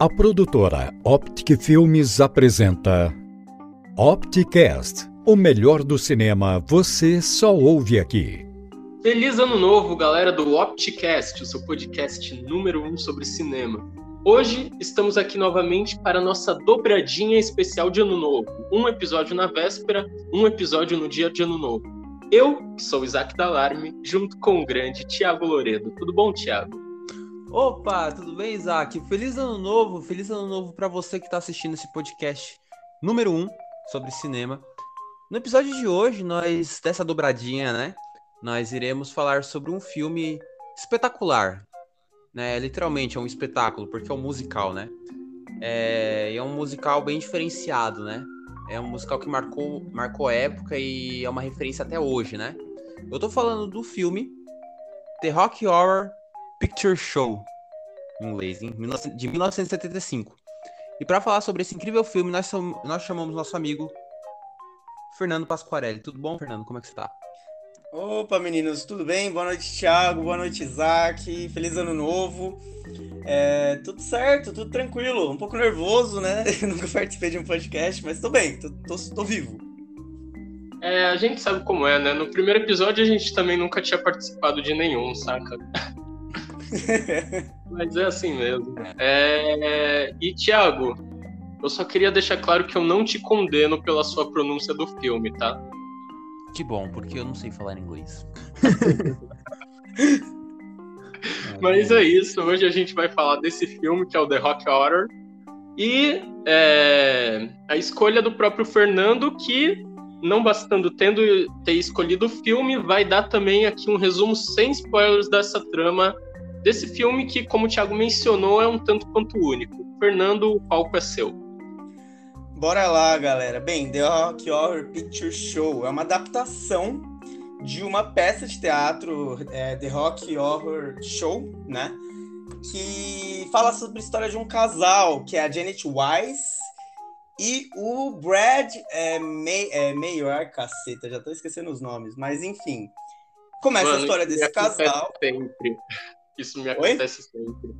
A produtora Optic Filmes apresenta Opticast, o melhor do cinema você só ouve aqui. Feliz Ano Novo, galera do Opticast, o seu podcast número um sobre cinema. Hoje estamos aqui novamente para a nossa dobradinha especial de Ano Novo. Um episódio na véspera, um episódio no dia de Ano Novo. Eu, que sou Isaac Dalarme, junto com o grande Tiago Loredo. Tudo bom, Tiago? Opa, tudo bem, Isaac? Feliz ano novo, feliz ano novo para você que está assistindo esse podcast número 1 um sobre cinema. No episódio de hoje, nós, dessa dobradinha, né? Nós iremos falar sobre um filme espetacular. Né? Literalmente é um espetáculo, porque é um musical, né? É, é um musical bem diferenciado, né? É um musical que marcou, marcou época e é uma referência até hoje, né? Eu tô falando do filme The Rock Horror Picture Show, em inglês, hein? de 1975. E para falar sobre esse incrível filme, nós, nós chamamos nosso amigo Fernando Pasquarelli. Tudo bom, Fernando? Como é que você tá? Opa, meninos, tudo bem? Boa noite, Thiago. Boa noite, Isaac. Feliz ano novo. É, tudo certo, tudo tranquilo. Um pouco nervoso, né? nunca participei de um podcast, mas tô bem, tô, tô, tô vivo. É, a gente sabe como é, né? No primeiro episódio a gente também nunca tinha participado de nenhum, saca? Mas é assim mesmo. É... E, Thiago, eu só queria deixar claro que eu não te condeno pela sua pronúncia do filme, tá? Que bom, porque eu não sei falar inglês. Mas é isso, hoje a gente vai falar desse filme que é o The Rock Horror. E é, a escolha do próprio Fernando, que, não bastando tendo ter escolhido o filme, vai dar também aqui um resumo sem spoilers dessa trama desse filme que, como o Thiago mencionou, é um tanto quanto único. Fernando, o palco é seu. Bora lá, galera. Bem, The Rock Horror Picture Show é uma adaptação de uma peça de teatro, é, The Rock Horror Show, né? Que fala sobre a história de um casal, que é a Janet Wise e o Brad é, May, é, Mayor, caceta, já tô esquecendo os nomes, mas enfim. Começa Mano, a história desse casal. Sempre. Isso me acontece Oi? sempre.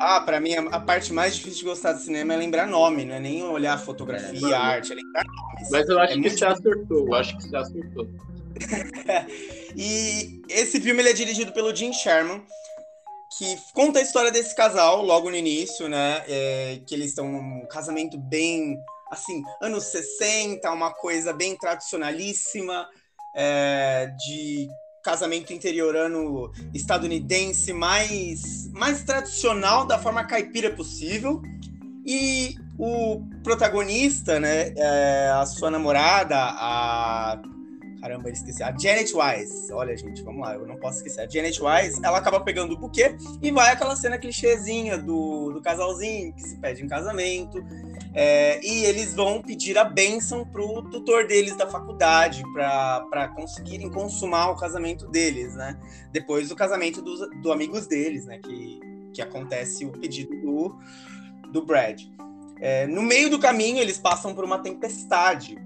Ah, pra mim, a parte mais difícil de gostar de cinema é lembrar nome, não é nem olhar fotografia, é, arte, é lembrar nomes. Mas eu acho é que você acertou, eu acho que você acertou. e esse filme ele é dirigido pelo Jim Sherman, que conta a história desse casal logo no início, né? É, que eles estão num casamento bem, assim, anos 60, uma coisa bem tradicionalíssima, é, de casamento interiorano estadunidense mais, mais tradicional, da forma caipira possível. E o protagonista, né, é a sua namorada, a. Caramba, eu esqueci. A Janet Wise. Olha, gente, vamos lá, eu não posso esquecer. A Janet Wise, ela acaba pegando o buquê e vai aquela cena clichêzinha do, do casalzinho que se pede em casamento. É, e eles vão pedir a bênção pro tutor deles da faculdade para conseguirem consumar o casamento deles, né? Depois do casamento dos do amigos deles, né? Que, que acontece o pedido do, do Brad. É, no meio do caminho, eles passam por uma tempestade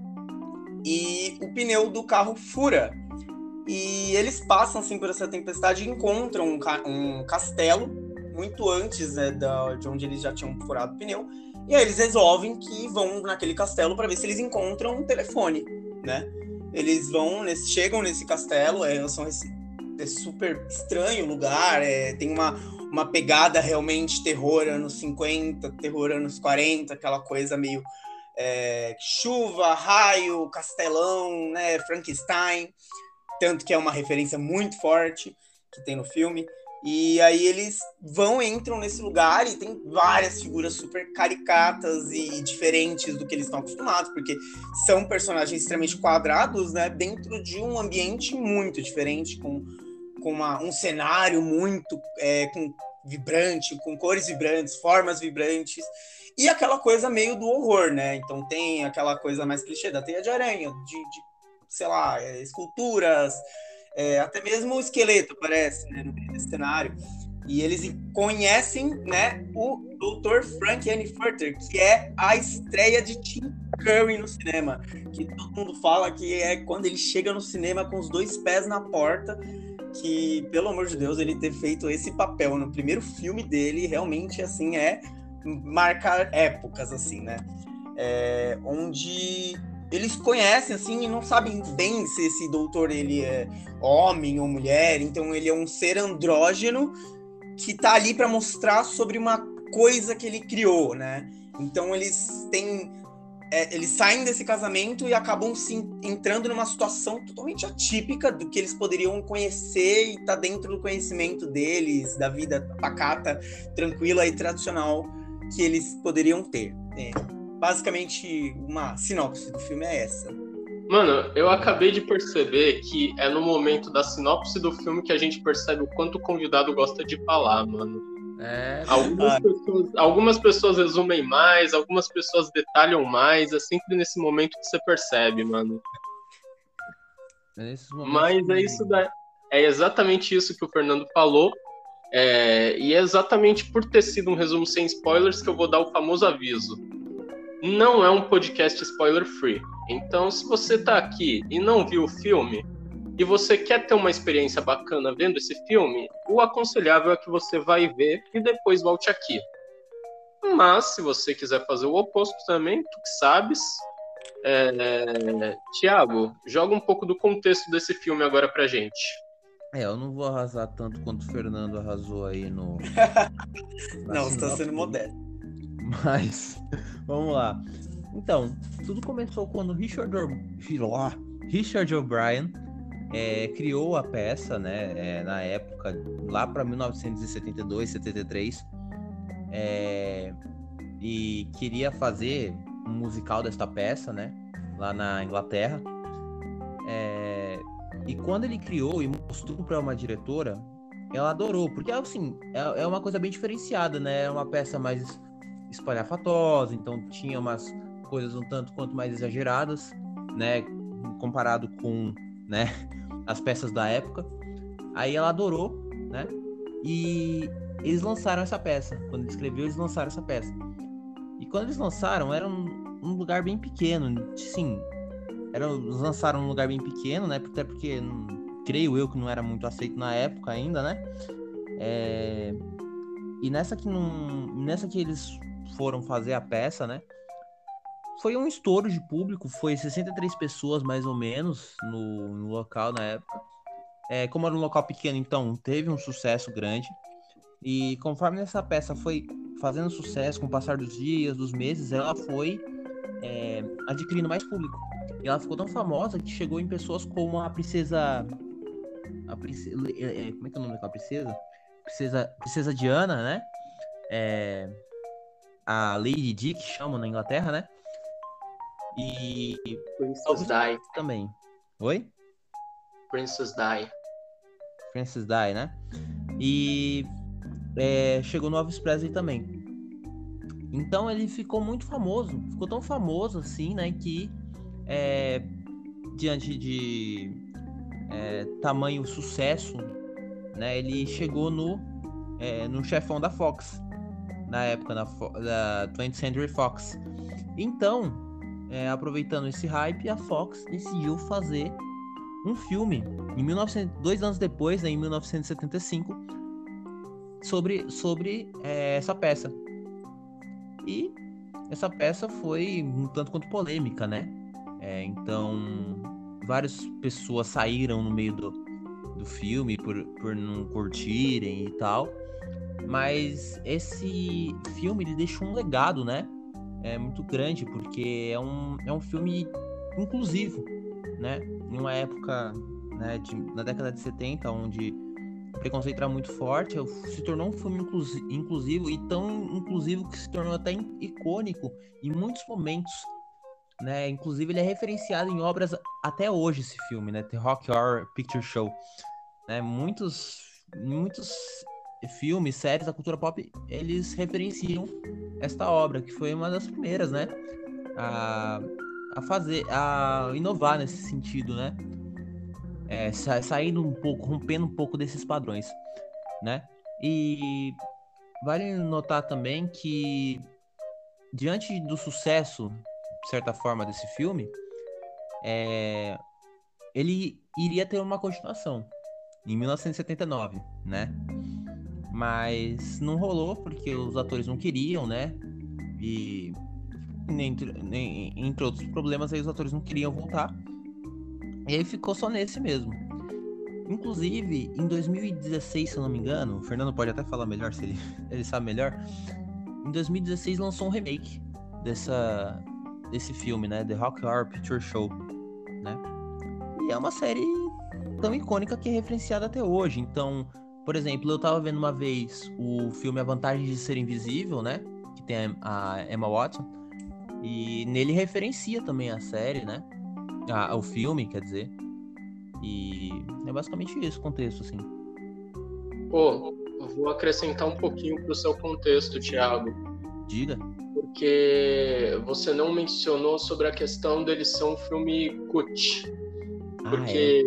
e o pneu do carro fura. E eles passam assim por essa tempestade e encontram um, ca um castelo muito antes né, da, de onde eles já tinham furado o pneu e aí eles resolvem que vão naquele castelo para ver se eles encontram um telefone, né? Eles vão, nesse, chegam nesse castelo, é, são esse, é super estranho o lugar, é, tem uma, uma pegada realmente terror anos 50, terror anos 40, aquela coisa meio é, chuva, raio, castelão, né, Frankenstein, tanto que é uma referência muito forte que tem no filme. E aí eles vão, entram nesse lugar e tem várias figuras super caricatas e diferentes do que eles estão acostumados, porque são personagens extremamente quadrados, né? Dentro de um ambiente muito diferente, com, com uma, um cenário muito é, com vibrante, com cores vibrantes, formas vibrantes, e aquela coisa meio do horror, né? Então tem aquela coisa mais clichê da teia de aranha, de, de sei lá, é, esculturas é, até mesmo o esqueleto aparece né, no cenário. E eles conhecem né, o Dr. Frank Furter, que é a estreia de Tim Curry no cinema. Que todo mundo fala que é quando ele chega no cinema com os dois pés na porta. Que, pelo amor de Deus, ele ter feito esse papel no primeiro filme dele, realmente, assim, é marcar épocas, assim, né? É, onde eles conhecem, assim, e não sabem bem se esse doutor, ele é homem ou mulher, então ele é um ser andrógeno que tá ali para mostrar sobre uma coisa que ele criou, né? Então eles têm é, eles saem desse casamento e acabam se entrando numa situação totalmente atípica do que eles poderiam conhecer e tá dentro do conhecimento deles, da vida pacata, tranquila e tradicional que eles poderiam ter. É, basicamente, uma sinopse do filme é essa. Mano, eu acabei de perceber que é no momento da sinopse do filme que a gente percebe o quanto o convidado gosta de falar, mano. É, algumas, pessoas, algumas pessoas resumem mais, algumas pessoas detalham mais, é sempre nesse momento que você percebe, mano. É Mas é isso da, é exatamente isso que o Fernando falou. É, e é exatamente por ter sido um resumo sem spoilers que eu vou dar o famoso aviso. Não é um podcast spoiler free. Então, se você tá aqui e não viu o filme, e você quer ter uma experiência bacana vendo esse filme, o aconselhável é que você vai ver e depois volte aqui. Mas, se você quiser fazer o oposto também, tu que sabes. É... Tiago, joga um pouco do contexto desse filme agora pra gente. É, eu não vou arrasar tanto quanto o Fernando arrasou aí no. não, você tá sendo moderno. Mas, vamos lá. Então, tudo começou quando Richard, Richard O'Brien é, criou a peça, né, é, na época, lá para 1972, 73, é, e queria fazer um musical desta peça, né, lá na Inglaterra. É, e quando ele criou e mostrou para uma diretora, ela adorou, porque assim, é, é uma coisa bem diferenciada, né, é uma peça mais espalhafatosa, então tinha umas coisas um tanto quanto mais exageradas, né, comparado com, né, as peças da época. Aí ela adorou, né? E eles lançaram essa peça. Quando ele escreveu, eles lançaram essa peça. E quando eles lançaram, era um, um lugar bem pequeno. Sim, era, lançaram um lugar bem pequeno, né? Até porque creio eu que não era muito aceito na época ainda, né? É... E nessa que, não, nessa que eles foram fazer a peça, né? foi um estouro de público, foi 63 pessoas mais ou menos no, no local na época. É, como era um local pequeno, então teve um sucesso grande. E conforme essa peça foi fazendo sucesso com o passar dos dias, dos meses, ela foi é, adquirindo mais público. E ela ficou tão famosa que chegou em pessoas como a princesa. A princesa é, é, como é que é o nome daquela princesa? Princesa, princesa Diana, né? É, a Lady Di, que chamam na Inglaterra, né? E. Princess Di. Também. Oi? Princess Di. Princess Di, né? E. É, chegou no Elvis Presley também. Então ele ficou muito famoso. Ficou tão famoso assim, né? Que. É, diante de. É, tamanho sucesso, né? Ele chegou no. É, no chefão da Fox. Na época, na, da 20th Century Fox. Então, é, aproveitando esse hype, a Fox decidiu fazer um filme em 1900, dois anos depois, né, em 1975, sobre, sobre é, essa peça. E essa peça foi um tanto quanto polêmica, né? É, então, várias pessoas saíram no meio do, do filme por, por não curtirem e tal. Mas esse filme ele deixou um legado, né? é muito grande, porque é um, é um filme inclusivo, né? Em uma época, né, de, na década de 70, onde o preconceito era muito forte, se tornou um filme inclusivo e tão inclusivo que se tornou até icônico em muitos momentos, né? Inclusive ele é referenciado em obras até hoje esse filme, né? The Rock Horror Picture Show, né? Muitos muitos filmes, séries da cultura pop, eles referenciam esta obra, que foi uma das primeiras, né? A, a fazer, a inovar nesse sentido, né? É, sa saindo um pouco, rompendo um pouco desses padrões, né? E vale notar também que diante do sucesso, certa forma, desse filme, é, ele iria ter uma continuação em 1979, né? Mas não rolou porque os atores não queriam, né? E entre, entre outros problemas aí os atores não queriam voltar. E aí ficou só nesse mesmo. Inclusive, em 2016, se eu não me engano, o Fernando pode até falar melhor se ele, ele sabe melhor. Em 2016 lançou um remake dessa, desse filme, né? The Rock Horror Picture Show, né? E é uma série tão icônica que é referenciada até hoje. Então, por exemplo, eu tava vendo uma vez o filme A Vantagem de Ser Invisível, né? Que tem a Emma Watson. E nele referencia também a série, né? Ah, o filme, quer dizer. E é basicamente isso o contexto, assim. Pô, vou acrescentar um pouquinho pro seu contexto, Thiago. Diga. Porque você não mencionou sobre a questão dele ser um filme cut. Ah, porque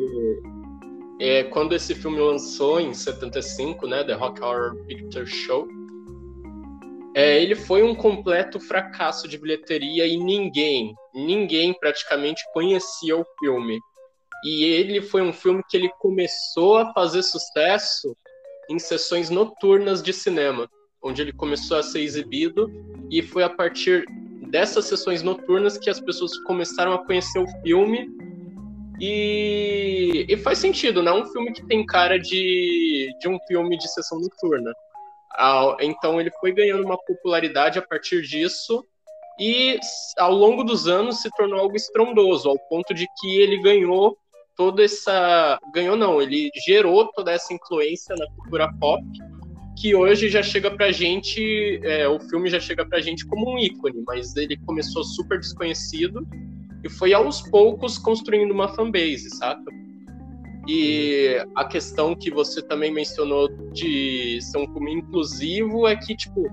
é? É, quando esse filme lançou em 75, né, The Rock Horror Picture Show, é, ele foi um completo fracasso de bilheteria e ninguém, ninguém praticamente conhecia o filme. E ele foi um filme que ele começou a fazer sucesso em sessões noturnas de cinema, onde ele começou a ser exibido e foi a partir dessas sessões noturnas que as pessoas começaram a conhecer o filme e, e faz sentido, não é um filme que tem cara de, de um filme de sessão noturna. Então ele foi ganhando uma popularidade a partir disso e ao longo dos anos se tornou algo estrondoso, ao ponto de que ele ganhou toda essa. Ganhou não, ele gerou toda essa influência na cultura pop, que hoje já chega pra gente. É, o filme já chega pra gente como um ícone, mas ele começou super desconhecido e foi aos poucos construindo uma fanbase, saca? E a questão que você também mencionou de ser um filme inclusivo é que, tipo,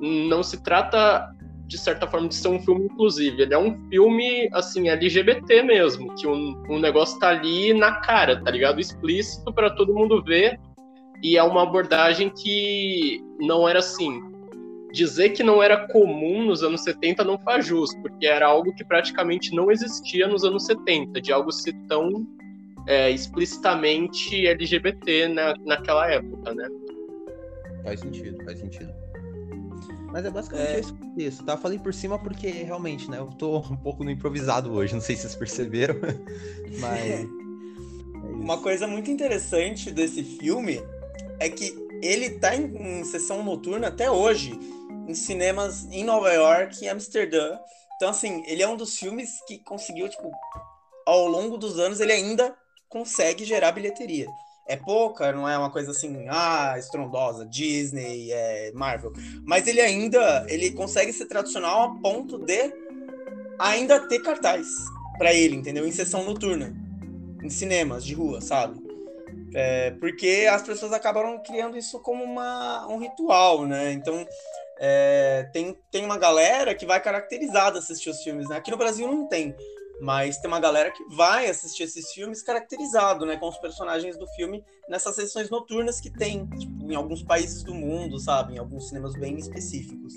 não se trata de certa forma, de ser um filme inclusivo. Ele é um filme, assim, LGBT mesmo, que um, um negócio tá ali na cara, tá ligado? Explícito para todo mundo ver. E é uma abordagem que não era assim. Dizer que não era comum nos anos 70 não faz justo, porque era algo que praticamente não existia nos anos 70, de algo ser tão é, explicitamente LGBT na, naquela época, né? Faz sentido, faz sentido. Mas é basicamente é... isso, tá? Falei por cima porque realmente, né? Eu tô um pouco no improvisado hoje, não sei se vocês perceberam, mas. É Uma coisa muito interessante desse filme é que ele tá em, em sessão noturna até hoje, em cinemas em Nova York e Amsterdã. Então, assim, ele é um dos filmes que conseguiu, tipo, ao longo dos anos, ele ainda consegue gerar bilheteria é pouca, não é uma coisa assim, ah, estrondosa, Disney, é, Marvel. Mas ele ainda, ele consegue ser tradicional a ponto de ainda ter cartaz para ele, entendeu? Em sessão noturna, em cinemas de rua, sabe? É, porque as pessoas acabaram criando isso como uma, um ritual, né? Então, é, tem, tem uma galera que vai caracterizada assistir os filmes, né? Aqui no Brasil não tem. Mas tem uma galera que vai assistir esses filmes caracterizado, né, com os personagens do filme nessas sessões noturnas que tem, tipo, em alguns países do mundo, sabe, em alguns cinemas bem específicos.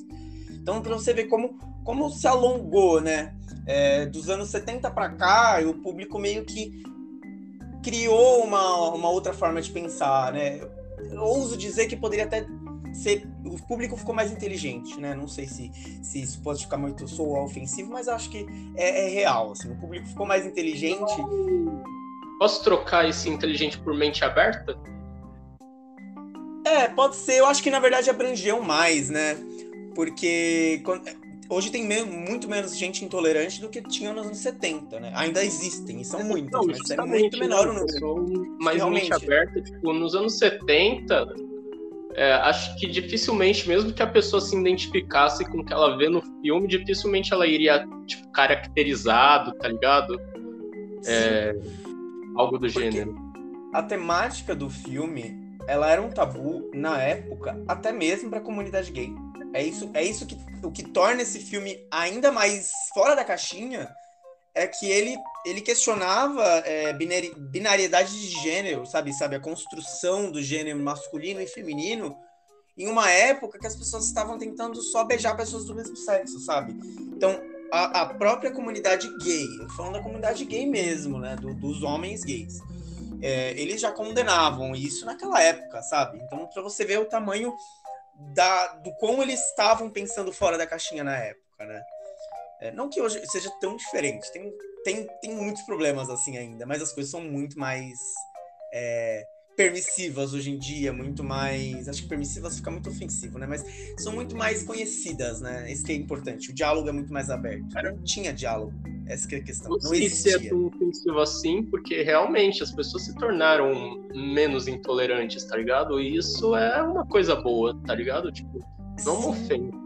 Então, para você ver como, como se alongou, né, é, dos anos 70 para cá, o público meio que criou uma, uma outra forma de pensar, né? Eu ouso dizer que poderia até ser, o público ficou mais inteligente, né? Não sei se, se isso pode ficar muito sou ofensivo, mas acho que é, é real. Assim, o público ficou mais inteligente. Posso trocar esse inteligente por mente aberta? É, pode ser. Eu acho que na verdade abrangeu mais, né? Porque quando, hoje tem me muito menos gente intolerante do que tinha nos anos 70, né? Ainda existem, e são muitas, não, mas é muito menor o número. Mais mente aberta, tipo, nos anos 70 é, acho que dificilmente, mesmo que a pessoa se identificasse com o que ela vê no filme, dificilmente ela iria, tipo, caracterizado, tá ligado? É, algo do Porque gênero. A temática do filme, ela era um tabu na época, até mesmo para a comunidade gay. É isso, é isso que o que torna esse filme ainda mais fora da caixinha é que ele, ele questionava é, binari, binariedade de gênero, sabe? sabe? A construção do gênero masculino e feminino em uma época que as pessoas estavam tentando só beijar pessoas do mesmo sexo, sabe? Então, a, a própria comunidade gay, falando da comunidade gay mesmo, né? Do, dos homens gays. é, eles já condenavam isso naquela época, sabe? Então, para você ver o tamanho da, do como eles estavam pensando fora da caixinha na época, né? É, não que hoje seja tão diferente, tem, tem, tem muitos problemas assim ainda, mas as coisas são muito mais é, permissivas hoje em dia, muito mais. Acho que permissivas fica muito ofensivo, né? Mas são muito mais conhecidas, né? Isso que é importante. O diálogo é muito mais aberto. Não tinha diálogo. Essa que é a questão. Não, não existia. se é tão ofensivo assim, porque realmente as pessoas se tornaram menos intolerantes, tá ligado? E isso é uma coisa boa, tá ligado? Tipo, não uma ofensa.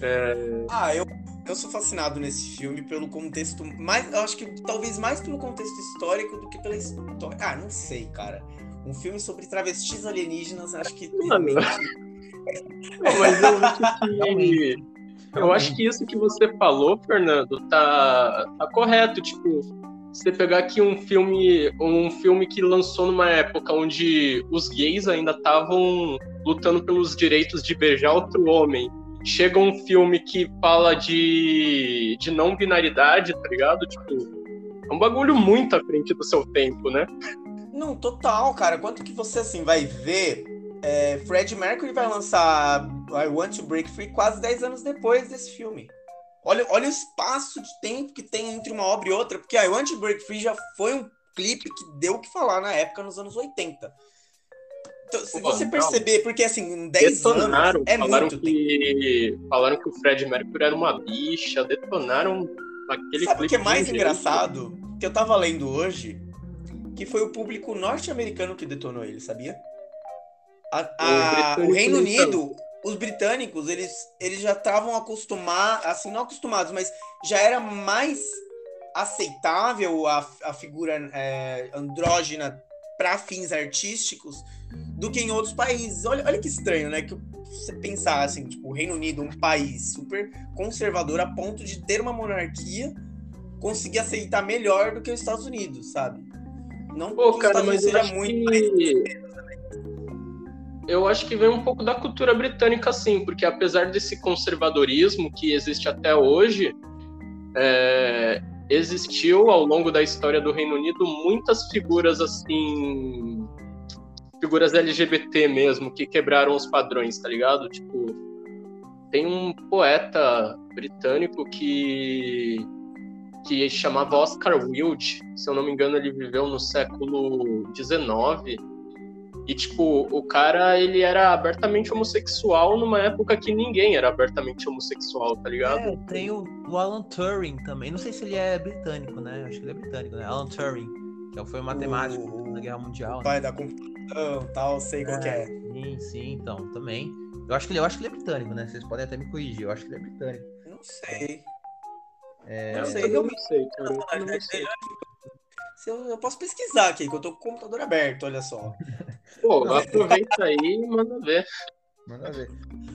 É... Ah, eu, eu sou fascinado nesse filme pelo contexto mais, eu acho que talvez mais pelo contexto histórico do que pela história. Ah, não sei, cara. Um filme sobre travestis alienígenas, acho que realmente... não, mas eu acho que eu acho que isso que você falou, Fernando, tá, tá correto. Tipo, você pegar aqui um filme, um filme que lançou numa época onde os gays ainda estavam lutando pelos direitos de beijar outro homem chega um filme que fala de, de não binaridade, tá ligado? Tipo, é um bagulho muito à frente do seu tempo, né? Não, total, cara. Quanto que você, assim, vai ver... É, Fred Mercury vai lançar I Want to Break Free quase 10 anos depois desse filme. Olha, olha o espaço de tempo que tem entre uma obra e outra, porque I Want to Break Free já foi um clipe que deu o que falar na época, nos anos 80. Então, se você perceber, porque assim, 10 detonaram, anos é falaram muito que, tempo. Falaram que o Fred Mercury era uma bicha, detonaram aquele Sabe o que é mais engraçado? Que eu tava lendo hoje, que foi o público norte-americano que detonou ele, sabia? A, a, o, o, Reino Unido, os britânicos, eles, eles já estavam acostumados, assim, não acostumados, mas já era mais aceitável a, a figura é, andrógena para fins artísticos do que em outros países. Olha, olha que estranho, né? Que você pensar assim, tipo, o Reino Unido, um país super conservador a ponto de ter uma monarquia, conseguir aceitar melhor do que os Estados Unidos, sabe? Não Pô, cara, mas seja muito que... Eu acho que vem um pouco da cultura britânica, sim, porque apesar desse conservadorismo que existe até hoje, é, existiu ao longo da história do Reino Unido muitas figuras assim figuras LGBT mesmo, que quebraram os padrões, tá ligado? Tipo, tem um poeta britânico que que chamava Oscar Wilde, se eu não me engano, ele viveu no século XIX. E, tipo, o cara, ele era abertamente homossexual numa época que ninguém era abertamente homossexual, tá ligado? É, tem o, o Alan Turing também. Não sei se ele é britânico, né? Acho que ele é britânico, né? Alan Turing, que foi um matemático o, na Guerra Mundial. Pai né? da computação tal, sei é, qual que é. Sim, sim, então, também. Eu acho que ele, eu acho que ele é britânico, né? Vocês podem até me corrigir, eu acho que ele é britânico. Não sei. É... Não sei, eu não sei, cara. Eu, não sei. Eu, eu posso pesquisar aqui, que eu tô com o computador aberto, olha só. Pô, aproveita aí e manda ver. Manda ver.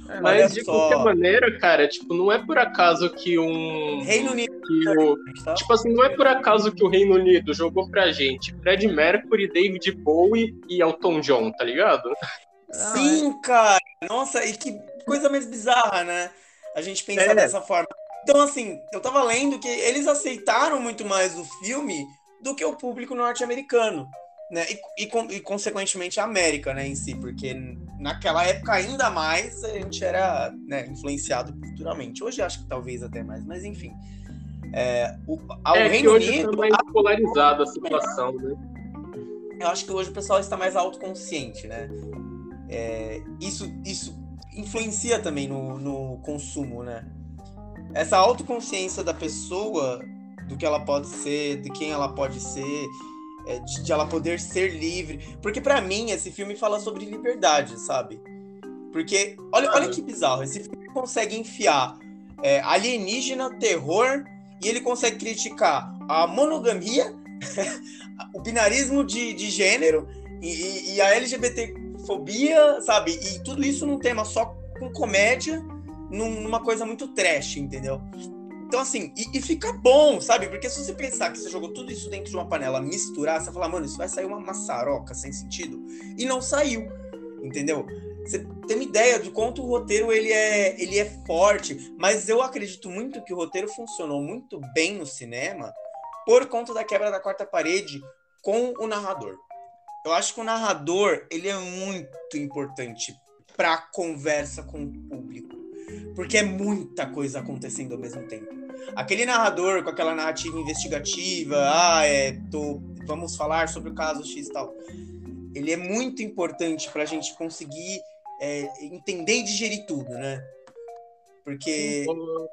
É, mas de só. qualquer maneira, cara, tipo, não é por acaso que um. Reino Unido. Que o... Tá? Tipo assim, não é por acaso que o Reino Unido jogou pra gente Fred Mercury, David Bowie e Elton John, tá ligado? Sim, cara. Nossa, e que coisa mais bizarra, né? A gente pensar é. dessa forma. Então, assim, eu tava lendo que eles aceitaram muito mais o filme do que o público norte-americano né? E, e, e, consequentemente a América, né, em si, porque naquela época ainda mais a gente era né, influenciado culturalmente. Hoje acho que talvez até mais, mas enfim. É, o, ao é Reino hoje Unido, tá mais polarizada a situação, né? Eu acho que hoje o pessoal está mais autoconsciente, né? É, isso, isso influencia também no, no consumo, né? Essa autoconsciência da pessoa, do que ela pode ser, de quem ela pode ser, é, de, de, ela poder ser livre. Porque para mim esse filme fala sobre liberdade, sabe? Porque olha, olha que bizarro, esse filme consegue enfiar é, alienígena, terror e ele consegue criticar a monogamia, o binarismo de, de gênero e, e a LGBTfobia, sabe? E tudo isso num tema só com comédia, numa coisa muito trash, entendeu? Então, assim, e, e, fica bom, sabe? Porque se você pensar que você jogou tudo isso dentro de uma panela, misturar, você vai falar, mano, isso vai sair uma maçaroca sem sentido. E não saiu, entendeu? Você tem uma ideia de quanto o roteiro ele é, ele é forte, mas eu acredito muito que o roteiro funcionou muito bem no cinema por conta da quebra da quarta parede com o narrador. Eu acho que o narrador ele é muito importante para a conversa com o público, porque é muita coisa acontecendo ao mesmo tempo. Aquele narrador com aquela narrativa investigativa, ah, é, tô, vamos falar sobre o caso X e tal. Ele é muito importante para a gente conseguir é, entender e digerir tudo, né? Porque.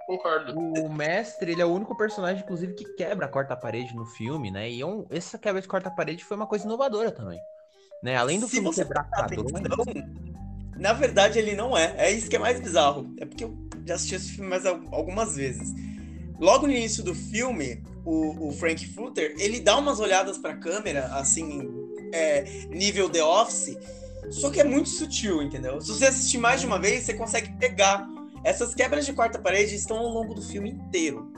concordo. O mestre, ele é o único personagem, inclusive, que quebra a quarta parede no filme, né? E é um, essa quebra de quarta parede foi uma coisa inovadora também. Né? Além do Se filme quebrar padrões. Na verdade, ele não é. É isso que é mais bizarro. É porque eu já assisti esse filme mais al- algumas vezes. Logo no início do filme, o, o Frank Fuller, ele dá umas olhadas pra câmera, assim, é, nível The Office, só que é muito sutil, entendeu? Se você assistir mais de uma vez, você consegue pegar. Essas quebras de quarta parede estão ao longo do filme inteiro.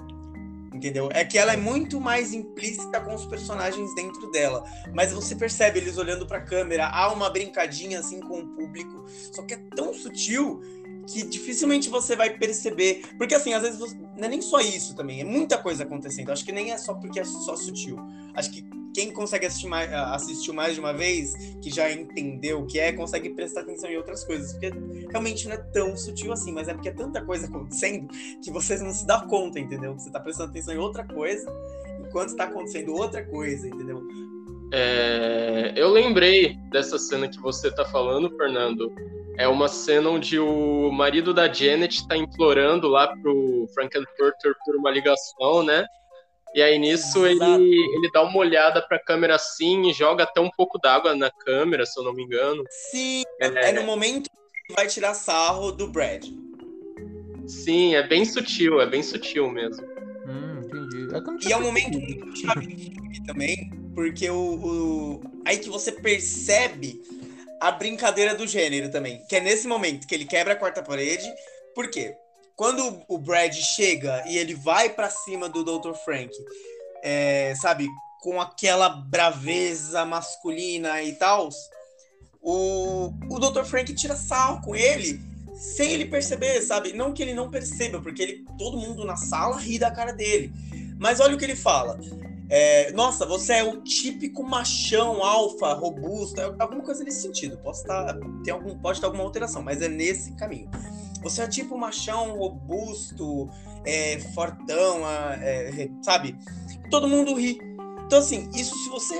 Entendeu? É que ela é muito mais implícita com os personagens dentro dela. Mas você percebe eles olhando pra câmera, há uma brincadinha assim com o público. Só que é tão sutil que dificilmente você vai perceber. Porque assim, às vezes você... não é nem só isso também, é muita coisa acontecendo. Acho que nem é só porque é só sutil. Acho que quem consegue assistir mais, assistiu mais de uma vez, que já entendeu o que é, consegue prestar atenção em outras coisas. Porque realmente não é tão sutil assim, mas é porque é tanta coisa acontecendo que você não se dá conta, entendeu? Você tá prestando atenção em outra coisa, enquanto tá acontecendo outra coisa, entendeu? É, eu lembrei dessa cena que você tá falando, Fernando. É uma cena onde o marido da Janet tá implorando lá pro Frankenfurter por uma ligação, né? E aí nisso ele, Exato. ele dá uma olhada pra câmera assim e joga até um pouco d'água na câmera, se eu não me engano. Sim, É, é no momento que vai tirar sarro do Brad. sim, é bem sutil, é bem sutil mesmo. Hum, entendi. É E é um momento muito chave também, porque o, o- aí que você percebe a brincadeira do gênero também, que é nesse momento que ele quebra a quarta parede. Por quê? Quando o Brad chega e ele vai pra cima do Dr. Frank, é, sabe, com aquela braveza masculina e tal, o, o Dr. Frank tira sarro com ele sem ele perceber, sabe? Não que ele não perceba, porque ele, todo mundo na sala ri da cara dele. Mas olha o que ele fala. É, Nossa, você é o típico machão, alfa, robusto, é alguma coisa nesse sentido. Posso estar, tem algum, pode ter alguma alteração, mas é nesse caminho. Você é tipo machão, robusto, é, fortão, é, sabe? Todo mundo ri. Então, assim, isso se você,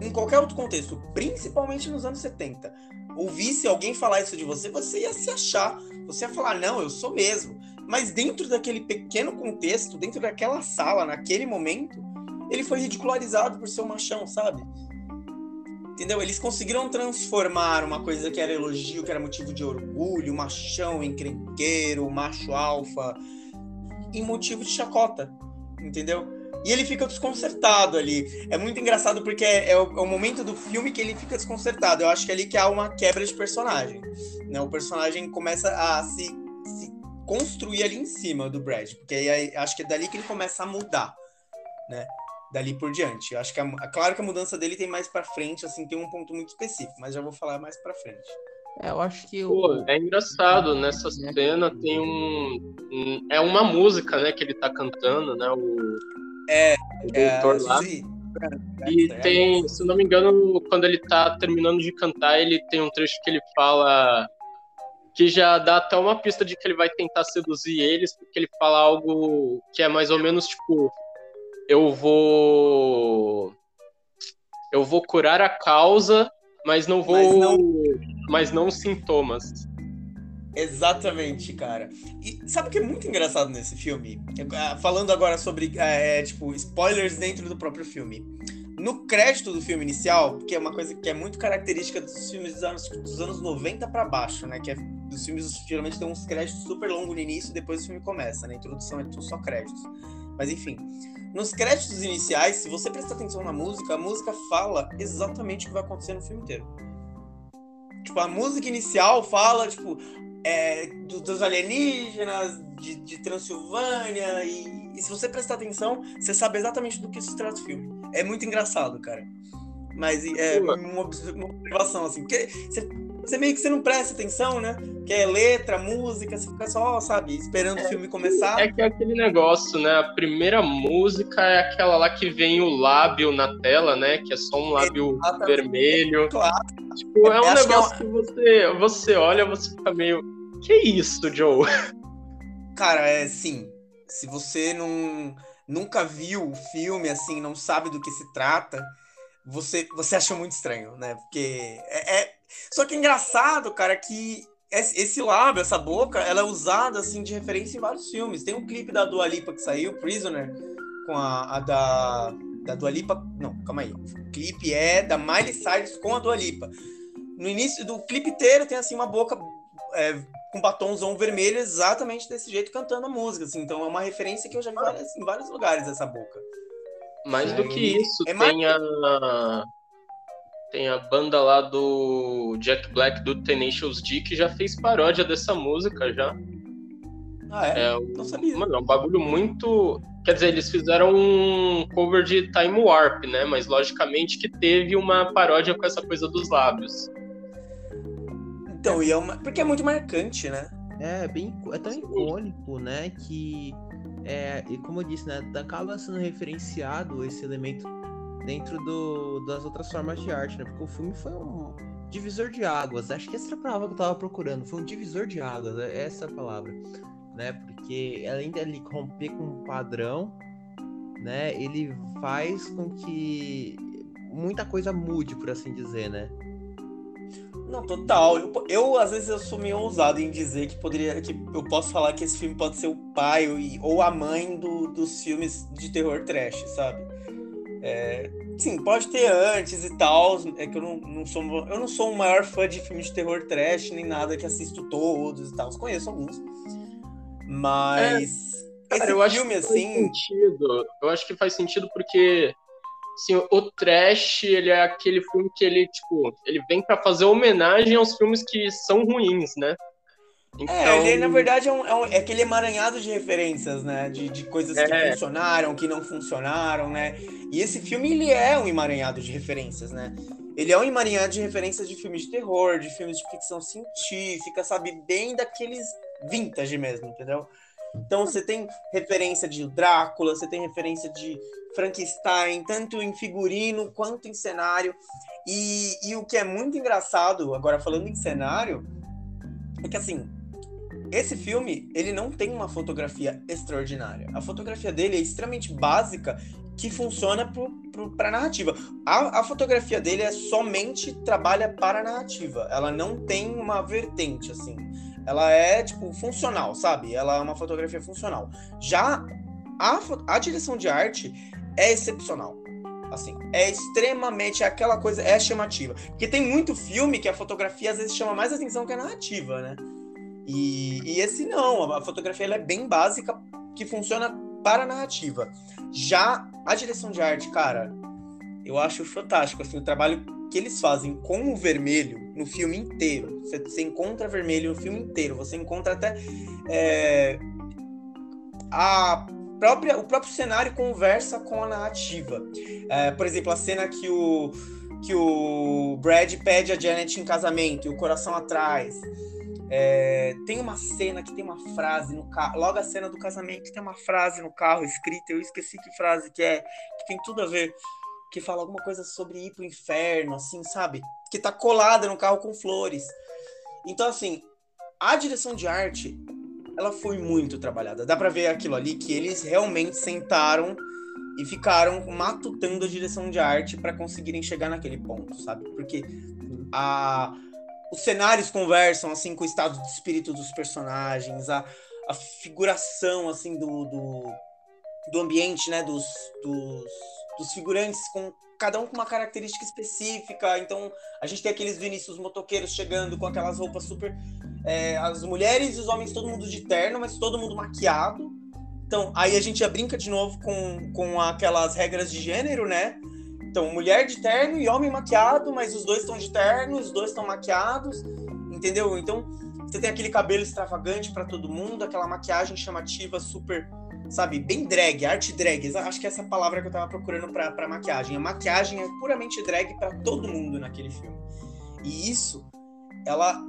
em qualquer outro contexto, principalmente nos anos 70, ouvisse alguém falar isso de você, você ia se achar. Você ia falar, não, eu sou mesmo. Mas dentro daquele pequeno contexto, dentro daquela sala, naquele momento, ele foi ridicularizado por ser um machão, sabe? Entendeu? Eles conseguiram transformar uma coisa que era elogio, que era motivo de orgulho, machão, encrenqueiro, macho alfa, em motivo de chacota, entendeu? E ele fica desconcertado ali. É muito engraçado porque é, é o, é o momento do filme que ele fica desconcertado. Eu acho que é ali que há uma quebra de personagem. Né? O personagem começa a se, se construir ali em cima do Brad. Porque aí, acho que é dali que ele começa a mudar, né? Dali por diante. Eu acho que a, a- claro que a mudança dele tem mais pra frente, assim, tem um ponto muito específico, mas já vou falar mais pra frente. É, eu acho que Pô, o. é engraçado, nessa cena tem um, um- É uma música, né, que ele tá cantando, né? O, É, o doutor lá. Suzy- E é, tem, se não me engano, quando ele tá terminando de cantar, ele tem um trecho que ele fala que já dá até uma pista de que ele vai tentar seduzir eles, porque ele fala algo que é mais ou menos tipo: Eu vou. Eu vou curar a causa, mas não vou. Mas não- Mas não os sintomas. Exatamente, cara. E sabe o que é muito engraçado nesse filme? Ah, Falando agora sobre, é, tipo, spoilers dentro do próprio filme. No crédito do filme inicial, que é uma coisa que é muito característica dos filmes dos anos, dos anos 90 pra baixo, né? Que é, dos filmes geralmente tem uns créditos super longos no início e depois o filme começa, né? A introdução é só créditos. Mas enfim, nos créditos iniciais, se você prestar atenção na música, a música fala exatamente o que vai acontecer no filme inteiro. Tipo, a música inicial fala, tipo, é, do- dos alienígenas, de, de Transilvânia, e, e se você prestar atenção, você sabe exatamente do que se trata o filme. É muito engraçado, cara. Mas é uma, uma observação, assim, porque você você meio que você não presta atenção, né? Que é letra, música, você fica só, sabe, esperando o filme começar. É que é aquele negócio, né? A primeira música é aquela lá que vem o lábio na tela, né? Que é só um lábio Exatamente. vermelho. Claro. Tipo, é um é negócio que, é... que você, você olha, você fica meio. Que isso, Joe? Cara, é assim. Se você não nunca viu o filme, assim, não sabe do que se trata, você, você acha muito estranho, né? Porque é, é... Só que é engraçado, cara, que esse lábio, essa boca, ela é usada, assim, de referência em vários filmes. Tem um clipe da Dua Lipa que saiu, Prisoner, com a, a da, da Dua Lipa... Não, calma aí. O clipe é da Miley Cyrus com a Dua Lipa. No início do clipe inteiro tem, assim, uma boca... É, com batomzão vermelho exatamente desse jeito cantando a música, assim. Então é uma referência que eu já vi várias, em vários lugares essa boca. Mais do que isso, é tem mais... a tem a banda lá do Jack Black do Tenacious D que já fez paródia dessa música já. Ah, é? é Não sabia. Mano, é um bagulho muito. Quer dizer, eles fizeram um cover de Time Warp, né? Mas logicamente que teve uma paródia com essa coisa dos lábios. Então, e é uma... porque é muito marcante, né? É, bem, é tão icônico, né? Que, é, e como eu disse, né? Acaba sendo referenciado esse elemento dentro do, das outras formas de arte, né? Porque o filme foi um divisor de águas. Acho que essa era a palavra que eu tava procurando. Foi um divisor de águas, é essa a palavra. Né? Porque além dele romper com um padrão, né? Ele faz com que muita coisa mude, por assim dizer, né? Não, total. Eu, eu, às vezes eu sou meio ousado em dizer que poderia. que eu posso falar que esse filme pode ser o pai ou a mãe do, dos filmes de terror trash, sabe? É, sim, pode ter antes e tal. É que eu não, não sou. Eu não sou o maior fã de filmes de terror trash, nem nada que assisto todos e tal. Conheço alguns. Mas. É, cara, esse filme, assim. Sentido. Eu acho que faz sentido porque Assim, o Trash, ele é aquele filme que ele, tipo, ele vem para fazer homenagem aos filmes que são ruins, né? Então... É, ele na verdade é, um, é, um, é, aquele emaranhado de referências, né? De, de coisas é. que funcionaram, que não funcionaram, né? E esse filme, ele é um emaranhado de referências, né? Ele é um emaranhado de referências de filmes de terror, de filmes de ficção científica, sabe? Bem daqueles vintage mesmo, entendeu? Então você tem referência de Drácula, você tem referência de Frankenstein, tanto em figurino quanto em cenário. E, e o que é muito engraçado, agora falando em cenário, é que assim, esse filme, ele não tem uma fotografia extraordinária. A fotografia dele é extremamente básica que funciona para a narrativa. A, fotografia dele é somente trabalha para a narrativa. Ela não tem uma vertente, assim. Ela é, tipo, funcional, sabe? Ela é uma fotografia funcional. Já a, a direção de arte é excepcional. Assim, é extremamente é aquela coisa, é chamativa. Porque tem muito filme que a fotografia às vezes chama mais atenção que a narrativa, né? E, e esse não, a fotografia é bem básica, que funciona para a narrativa. Já a direção de arte, cara, eu acho fantástico, assim, o trabalho que eles fazem com o vermelho no filme inteiro. Você, você encontra vermelho no filme inteiro. Você encontra até é, a própria, o próprio cenário conversa com a narrativa. É, por exemplo, a cena que o que o Brad pede a Janet em casamento e o coração atrás. É, tem uma cena que tem uma frase no carro, logo a cena do casamento tem uma frase no carro escrita, eu esqueci que frase que é, que tem tudo a ver que fala alguma coisa sobre ir pro inferno, assim, sabe? Que tá colada no carro com flores. Então, assim, a direção de arte, ela foi muito trabalhada. Dá para ver aquilo ali que eles realmente sentaram e ficaram matutando a direção de arte para conseguirem chegar naquele ponto, sabe? Porque a os cenários conversam assim com o estado de espírito dos personagens, a, a figuração assim do, do, do ambiente, né, dos, dos dos figurantes com cada um com uma característica específica. Então, a gente tem aqueles os motoqueiros chegando com aquelas roupas super. É, as mulheres e os homens, todo mundo de terno, mas todo mundo maquiado. Então, aí a gente já brinca de novo com, com aquelas regras de gênero, né? Então, mulher de terno e homem maquiado, mas os dois estão de terno, os dois estão maquiados, entendeu? Então, você tem aquele cabelo extravagante para todo mundo, aquela maquiagem chamativa super sabe, bem drag, arte drag. Acho que é essa palavra que eu tava procurando pra maquiagem. A maquiagem é puramente drag para todo mundo naquele filme. E isso ela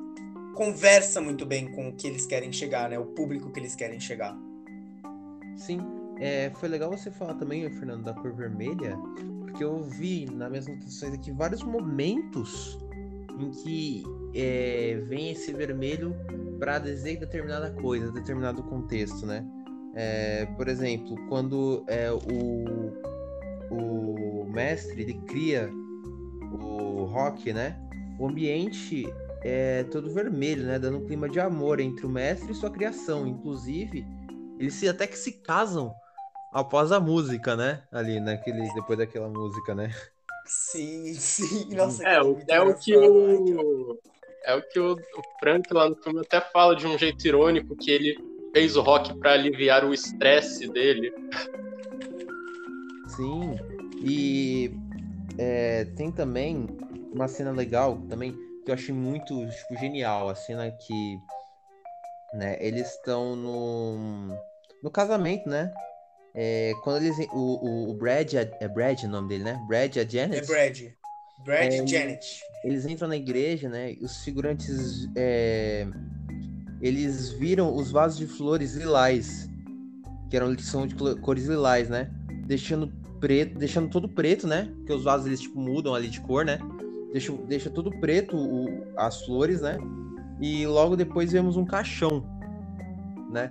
conversa muito bem com o que eles querem chegar, né? O público que eles querem chegar. Sim, é, foi legal você falar também, Fernando, da cor vermelha, porque eu vi nas minhas anotações aqui vários momentos em que é, vem esse vermelho para dizer determinada coisa, determinado contexto, né? É, por exemplo, quando é, o, o mestre ele cria o rock, né? O ambiente é todo vermelho, né? Dando um clima de amor entre o mestre e sua criação. Inclusive, eles se, até que se casam após a música, né? Ali, naquele, depois daquela música, né? Sim, sim. Nossa, é, o, é o que o. É o que o, o Frank lá no filme até fala de um jeito irônico, que ele fez o rock para aliviar o estresse dele. Sim. E é, tem também uma cena legal também que eu achei muito tipo, genial. A cena que né, eles estão no, no casamento, né? É, quando eles. O, o, o Brad, é, Brad o nome dele, né? Brad e a Janet. É Brad. Brad e é, Janet. Eles entram na igreja, né? E os figurantes. É, eles viram os vasos de flores lilás. Que eram que são de cores lilás, né? Deixando preto, deixando todo preto, né? Porque os vasos eles tipo mudam ali de cor, né? Deixa, deixa tudo preto o, as flores, né? E logo depois vemos um caixão, né?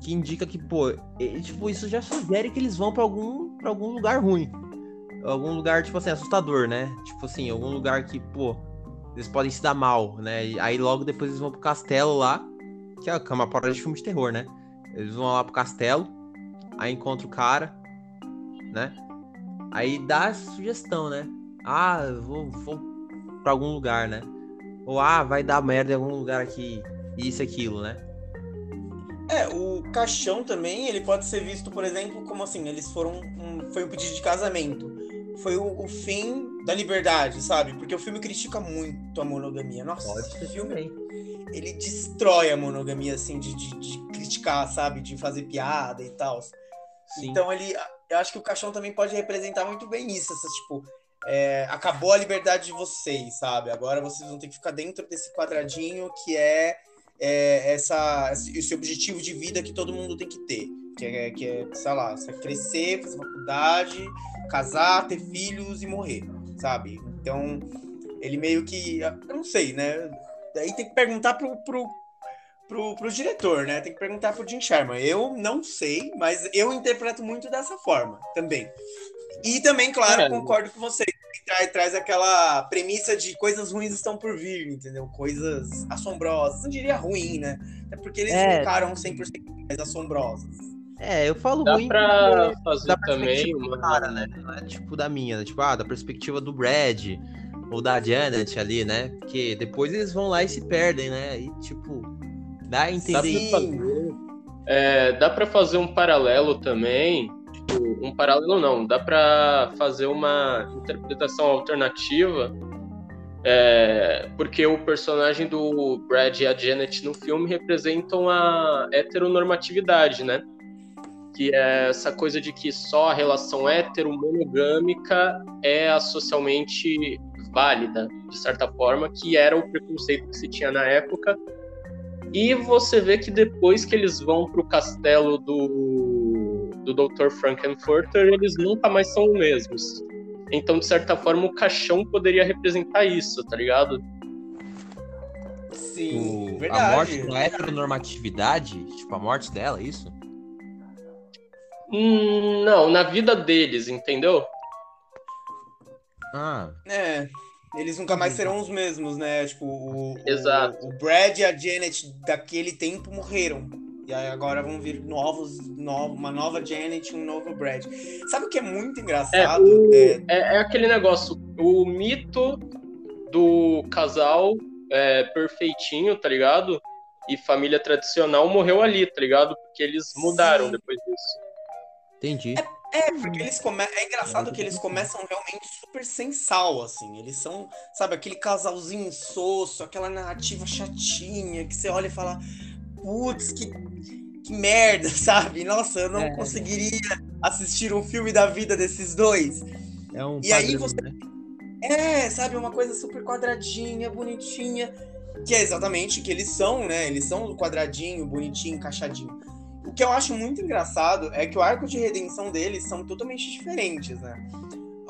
Que indica que, pô, tipo, isso já sugere que eles vão para algum, pra algum lugar ruim. Algum lugar, tipo assim, assustador, né? Tipo assim, algum lugar que, pô, eles podem se dar mal, né? E aí logo depois eles vão pro castelo lá, que é uma parada de filme de terror, né? Eles vão lá pro castelo, aí encontra o cara, né? Aí dá sugestão, né? Ah, vou, vou pra algum lugar, né? Ou ah, vai dar merda em algum lugar aqui, isso, aquilo, né? É, o caixão também, ele pode ser visto, por exemplo, como assim, eles foram. Um, foi um pedido de casamento. Foi o, o, fim da liberdade, sabe? Porque o filme critica muito a monogamia. Nossa, pode esse filme. Também. Ele destrói a monogamia, assim, de, de, de criticar, sabe? De fazer piada e tal. Então ele. Eu acho que o caixão também pode representar muito bem isso. Essas, tipo, é, acabou a liberdade de vocês, sabe? Agora vocês vão ter que ficar dentro desse quadradinho que é é, essa, esse objetivo de vida que todo mundo tem que ter. Que é, que é sei lá, crescer, fazer faculdade, casar, ter filhos e morrer, sabe? Então, ele meio que. Eu não sei, né? Daí tem que perguntar pro, pro, pro, pro diretor, né? Tem que perguntar pro Jim Sherman. Eu não sei, mas eu interpreto muito dessa forma também. E também, claro, concordo com você traz, traz aquela premissa de coisas ruins estão por vir, entendeu? Coisas assombrosas. Não diria ruim, né? É porque eles é. ficaram 100% mais assombrosas. É, eu falo dá ruim pra fazer também uma... cara, né? Não é tipo da minha, né? tipo, ah, da perspectiva do Brad ou da Janet ali, né? Porque depois eles vão lá e se perdem, né? E tipo, dá a entender. Dá pra fazer, é, dá pra fazer um paralelo também Tipo, um paralelo não, dá para fazer uma interpretação alternativa, é, porque o personagem do Brad e a Janet no filme representam a heteronormatividade, né? Que é essa coisa de que só a relação heteromonogâmica é a socialmente válida, de certa forma, que era o preconceito que se tinha na época. E você vê que depois que eles vão para o castelo do do Dr. Frankenfurter, eles nunca mais são os mesmos. Então, de certa forma, o caixão poderia representar isso, tá ligado? Sim, o, verdade. A morte da heteronormatividade, tipo, a morte dela, é isso? Hum, não, na vida deles, entendeu? Ah. É, eles nunca mais serão os mesmos, né? Tipo, o, Exato. o, o Brad e a Janet daquele tempo morreram. E aí agora vão vir novos, novo, uma nova Janet um novo Brad. Sabe o que é muito engraçado? É, o, é... É, é aquele negócio, o mito do casal é, perfeitinho, tá ligado? E família tradicional morreu ali, tá ligado? Porque eles mudaram Sim. depois disso. Entendi. É, é porque eles come... é engraçado que eles começam realmente super sem sal, assim. Eles são, sabe, aquele casalzinho insosso, aquela narrativa chatinha que você olha e fala, putz, que, que merda, sabe? Nossa, eu não é. conseguiria assistir um filme da vida desses dois. É um e aí você. Né? É, sabe, uma coisa super quadradinha, bonitinha. Que é exatamente o que eles são, né? Eles são quadradinho, bonitinho, encaixadinho. O que eu acho muito engraçado é que o arco de redenção deles são totalmente diferentes, né?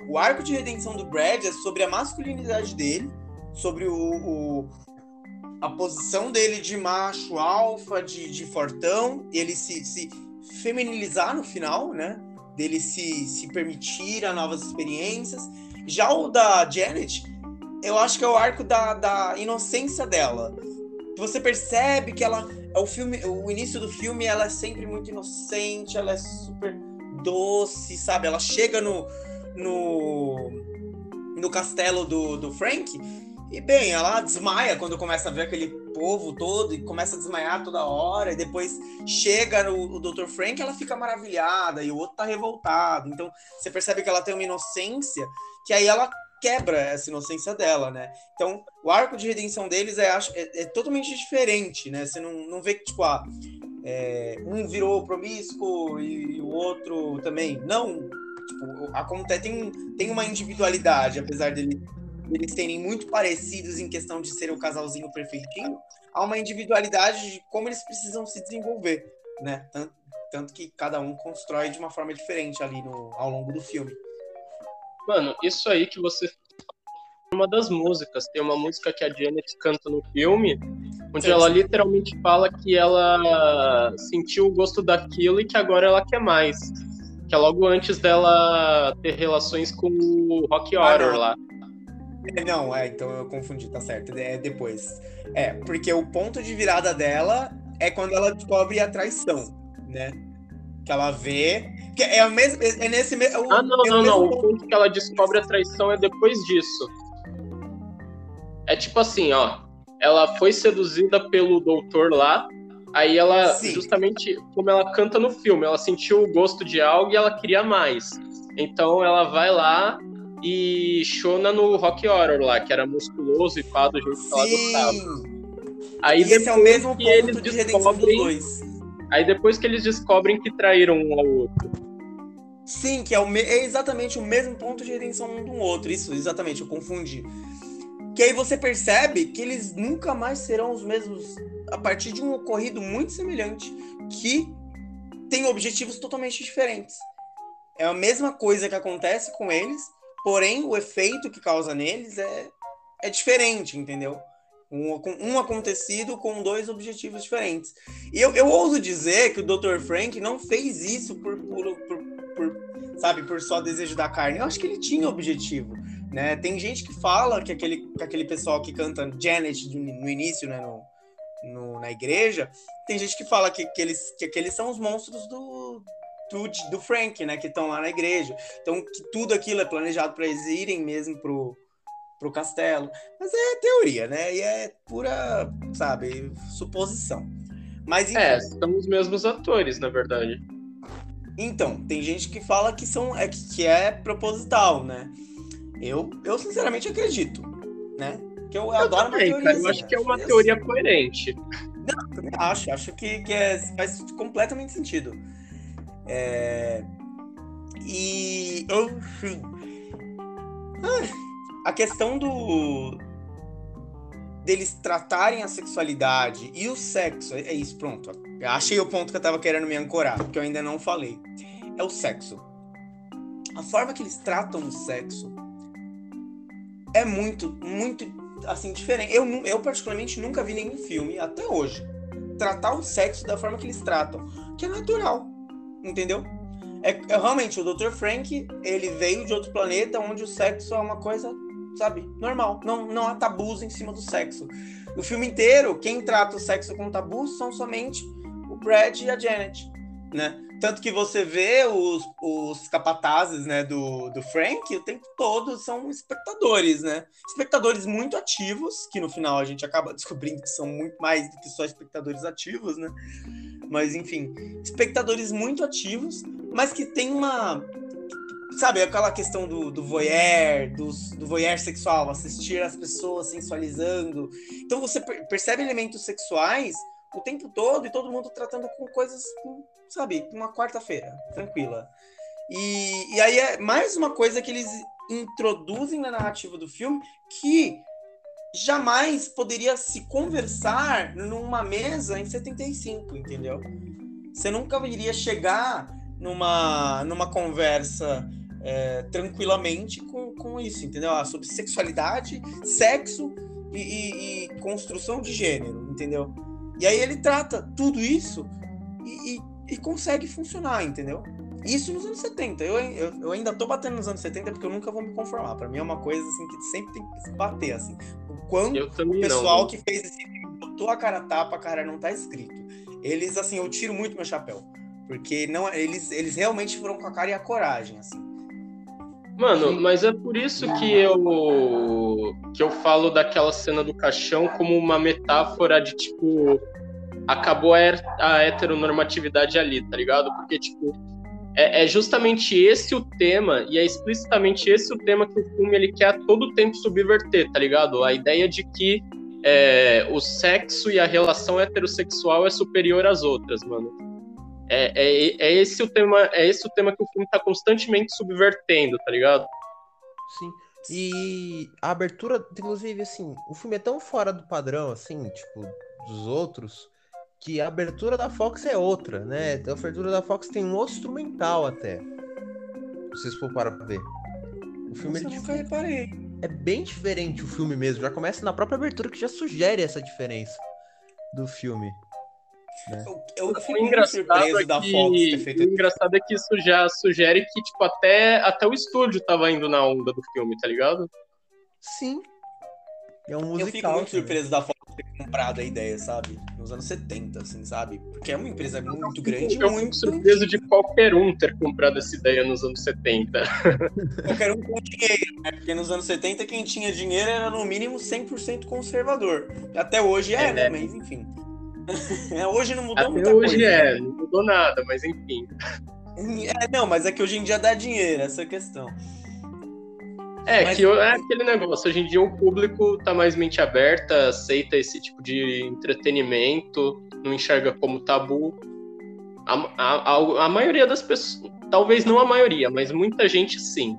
O arco de redenção do Brad é sobre a masculinidade dele, sobre o, o a posição dele de macho alfa, de, de fortão, ele se, se feminilizar no final, né? Dele se, se permitir a novas experiências. Já o da Janet, eu acho que é o arco da, da inocência dela. Você percebe que ela. O, filme, o início do filme ela é sempre muito inocente, ela é super doce, sabe? Ela chega no, no, no castelo do, do Frank e bem, ela desmaia quando começa a ver aquele povo todo e começa a desmaiar toda hora. E depois chega no, o Dr. Frank, ela fica maravilhada e o outro tá revoltado. Então você percebe que ela tem uma inocência que aí ela quebra essa inocência dela, né? Então o arco de redenção deles é, é, é totalmente diferente, né? Você não, não vê que, tipo, ah, é, um virou promíscuo e o outro também. Não. Tipo, acontece, tem, tem uma individualidade, apesar dele eles serem muito parecidos em questão de ser o casalzinho perfeitinho, há uma individualidade de como eles precisam se desenvolver, né? Tanto, tanto que cada um constrói de uma forma diferente ali no, ao longo do filme. Mano, isso aí que você uma das músicas. Tem uma música que a Janet canta no filme, onde sim, ela sim. literalmente fala que ela sentiu o gosto daquilo e que agora ela quer mais. Que é logo antes dela ter relações com o Rock Horror ah, lá. É, não, é, então eu confundi, tá certo. É depois. É, porque o ponto de virada dela é quando ela descobre a traição, né? Que ela vê. Que é, o mesmo, é nesse mesmo. Ah, não, é não, não. O ponto que ela descobre a traição é depois disso. É tipo assim, ó. Ela foi seduzida pelo doutor lá. Aí ela, Sim. justamente como ela canta no filme, ela sentiu o gosto de algo e ela queria mais. Então ela vai lá e Shona no Rock Horror lá, que era musculoso e pá do jeito que ela gostava. Aí e esse é o mesmo ponto eles de redenção dos dois. Aí depois que eles descobrem que traíram um ao outro. Sim, que é, me... é exatamente o mesmo ponto de redenção um do outro. Isso, exatamente, eu confundi. Que aí você percebe que eles nunca mais serão os mesmos a partir de um ocorrido muito semelhante que tem objetivos totalmente diferentes. É a mesma coisa que acontece com eles, Porém, o efeito que causa neles é, é diferente, entendeu? Um, um acontecido com dois objetivos diferentes. E eu, eu ouso dizer que o Dr. Frank não fez isso por, por, por, por, sabe, por só desejo da carne. Eu acho que ele tinha objetivo, né? Tem gente que fala que aquele, que aquele pessoal que canta Janet no início, né, no, no, na igreja, tem gente que fala que, que, eles, que aqueles são os monstros do, do, do Frank, né, que estão lá na igreja. Então, que tudo aquilo é planejado para eles irem mesmo pro, pro castelo. Mas é teoria, né? E é pura, sabe, suposição. Mas enfim, É, são os mesmos atores, na verdade. Então, tem gente que fala que são é que é proposital, né? Eu, eu sinceramente acredito, né? Que eu, eu adoro também, uma teoria. Eu acho que é uma teoria coerente. Não, também acho, acho que, que é, faz completamente sentido. É... E, enfim. A questão do. deles tratarem a sexualidade e o sexo. É isso, pronto. Achei o ponto que eu tava querendo me ancorar, que eu ainda não falei. É o sexo. A forma que eles tratam o sexo é muito, muito, assim, diferente. Eu, eu particularmente, nunca vi nenhum filme, até hoje, tratar o sexo da forma que eles tratam, que é natural entendeu? É, é, realmente o Dr. Frank, ele veio de outro planeta onde o sexo é uma coisa, sabe, normal. Não, não há tabus em cima do sexo. O filme inteiro, quem trata o sexo com tabus são somente o Brad e a Janet, né? Tanto que você vê os, os capatazes, né, do, do Frank, o tempo todo são espectadores, né? Espectadores muito ativos, que no final a gente acaba descobrindo que são muito mais do que só espectadores ativos, né? Mas enfim, espectadores muito ativos, mas que tem uma. Sabe, aquela questão do, do voyeur, do, do voyeur sexual, assistir as pessoas sensualizando. Então você percebe elementos sexuais o tempo todo e todo mundo tratando com coisas, sabe, uma quarta-feira, tranquila. E, e aí é mais uma coisa que eles introduzem na narrativa do filme que jamais poderia se conversar numa mesa em 75, entendeu? Você nunca iria chegar numa, numa conversa é, tranquilamente com, com isso, entendeu? Ah, sobre sexualidade, sexo e, e, e, construção de gênero, entendeu? E aí ele trata tudo isso e, e, e consegue funcionar, entendeu? Isso nos anos 70. Eu, eu, eu, ainda tô batendo nos anos 70 porque eu nunca vou me conformar. Para mim é uma coisa assim que sempre tem que bater, assim. O quanto o pessoal não. que fez esse filme botou a cara tapa, a cara não tá escrito. Eles, assim, eu tiro muito meu chapéu. Porque não, eles, eles realmente foram com a cara e a coragem, assim. Mano, mas é por isso que eu que eu falo daquela cena do caixão como uma metáfora de tipo acabou a, a heteronormatividade ali, tá ligado? Porque tipo é, é, justamente esse o tema e é explicitamente esse o tema que o filme ele quer a todo tempo subverter, tá ligado? A ideia de que é, o sexo e a relação heterossexual é superior às outras, mano. É, é, é, esse o tema, é esse o tema que o filme tá constantemente subvertendo, tá ligado? Sim. E a abertura, inclusive, assim, o filme é tão fora do padrão, assim, tipo, dos outros, que a abertura da Fox é outra, né? A abertura da Fox tem um outro instrumental até. Se vocês for parar pra ver. O filme Nossa, ele, nunca reparei. É bem diferente o filme mesmo. Já começa na própria abertura que já sugere essa diferença do filme. Né? Eu, eu fico engraçado é da que, Fox ter feito... O engraçado é que isso já sugere que, tipo, até, até o estúdio tava indo na onda do filme, tá ligado? Sim. É um musical. Eu fico muito surpreso da Fox ter comprado a ideia, sabe? Nos anos 70, assim, sabe? Porque é uma empresa muito grande. Eu muito fico surpreso de qualquer um ter comprado essa ideia nos anos 70. qualquer um com dinheiro, né? Porque nos anos 70 quem tinha dinheiro era no mínimo 100% conservador. Até hoje é, é né? Mas enfim. É, hoje não mudou Até muita hoje coisa. é, não mudou nada, mas enfim. É, não, mas é que hoje em dia dá dinheiro, essa é a questão. É, mas... que é aquele negócio, hoje em dia o público tá mais mente aberta, aceita esse tipo de entretenimento, não enxerga como tabu. A, a, a, a maioria das pessoas, talvez não a maioria, mas muita gente sim.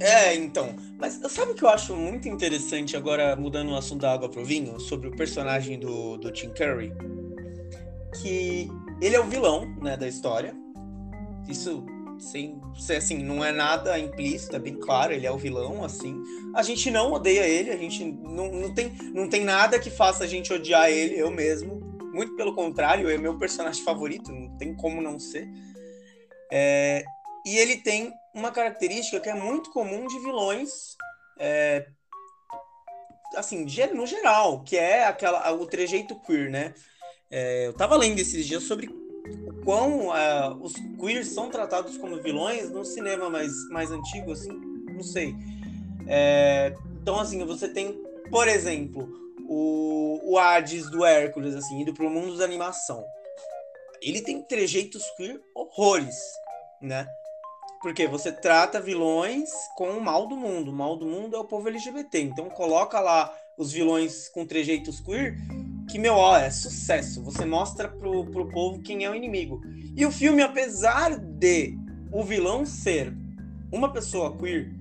É, então. Mas sabe o que eu acho muito interessante agora, mudando o assunto da água pro vinho, sobre o personagem do, do Tim Curry? Que ele é o vilão, né, da história. Isso, sem, assim, não é nada implícito, é bem claro, ele é o vilão, assim. A gente não odeia ele, a gente não, não, tem, não tem nada que faça a gente odiar ele, eu mesmo. Muito pelo contrário, é meu personagem favorito, não tem como não ser. É, e ele tem uma característica que é muito comum de vilões, é, assim, no geral, que é aquela, o trejeito queer, né? É, eu tava lendo esses dias sobre quão uh, os queers são tratados como vilões no cinema mais, mais antigo, assim, não sei. É, então, assim, você tem, por exemplo, o, o Hades do Hércules, assim, indo pro mundo da animação. Ele tem trejeitos queer horrores, né? Porque você trata vilões com o mal do mundo. O mal do mundo é o povo LGBT. Então coloca lá os vilões com trejeitos queer, que, meu, ó, é sucesso. Você mostra pro, pro povo quem é o inimigo. E o filme, apesar de o vilão ser uma pessoa queer,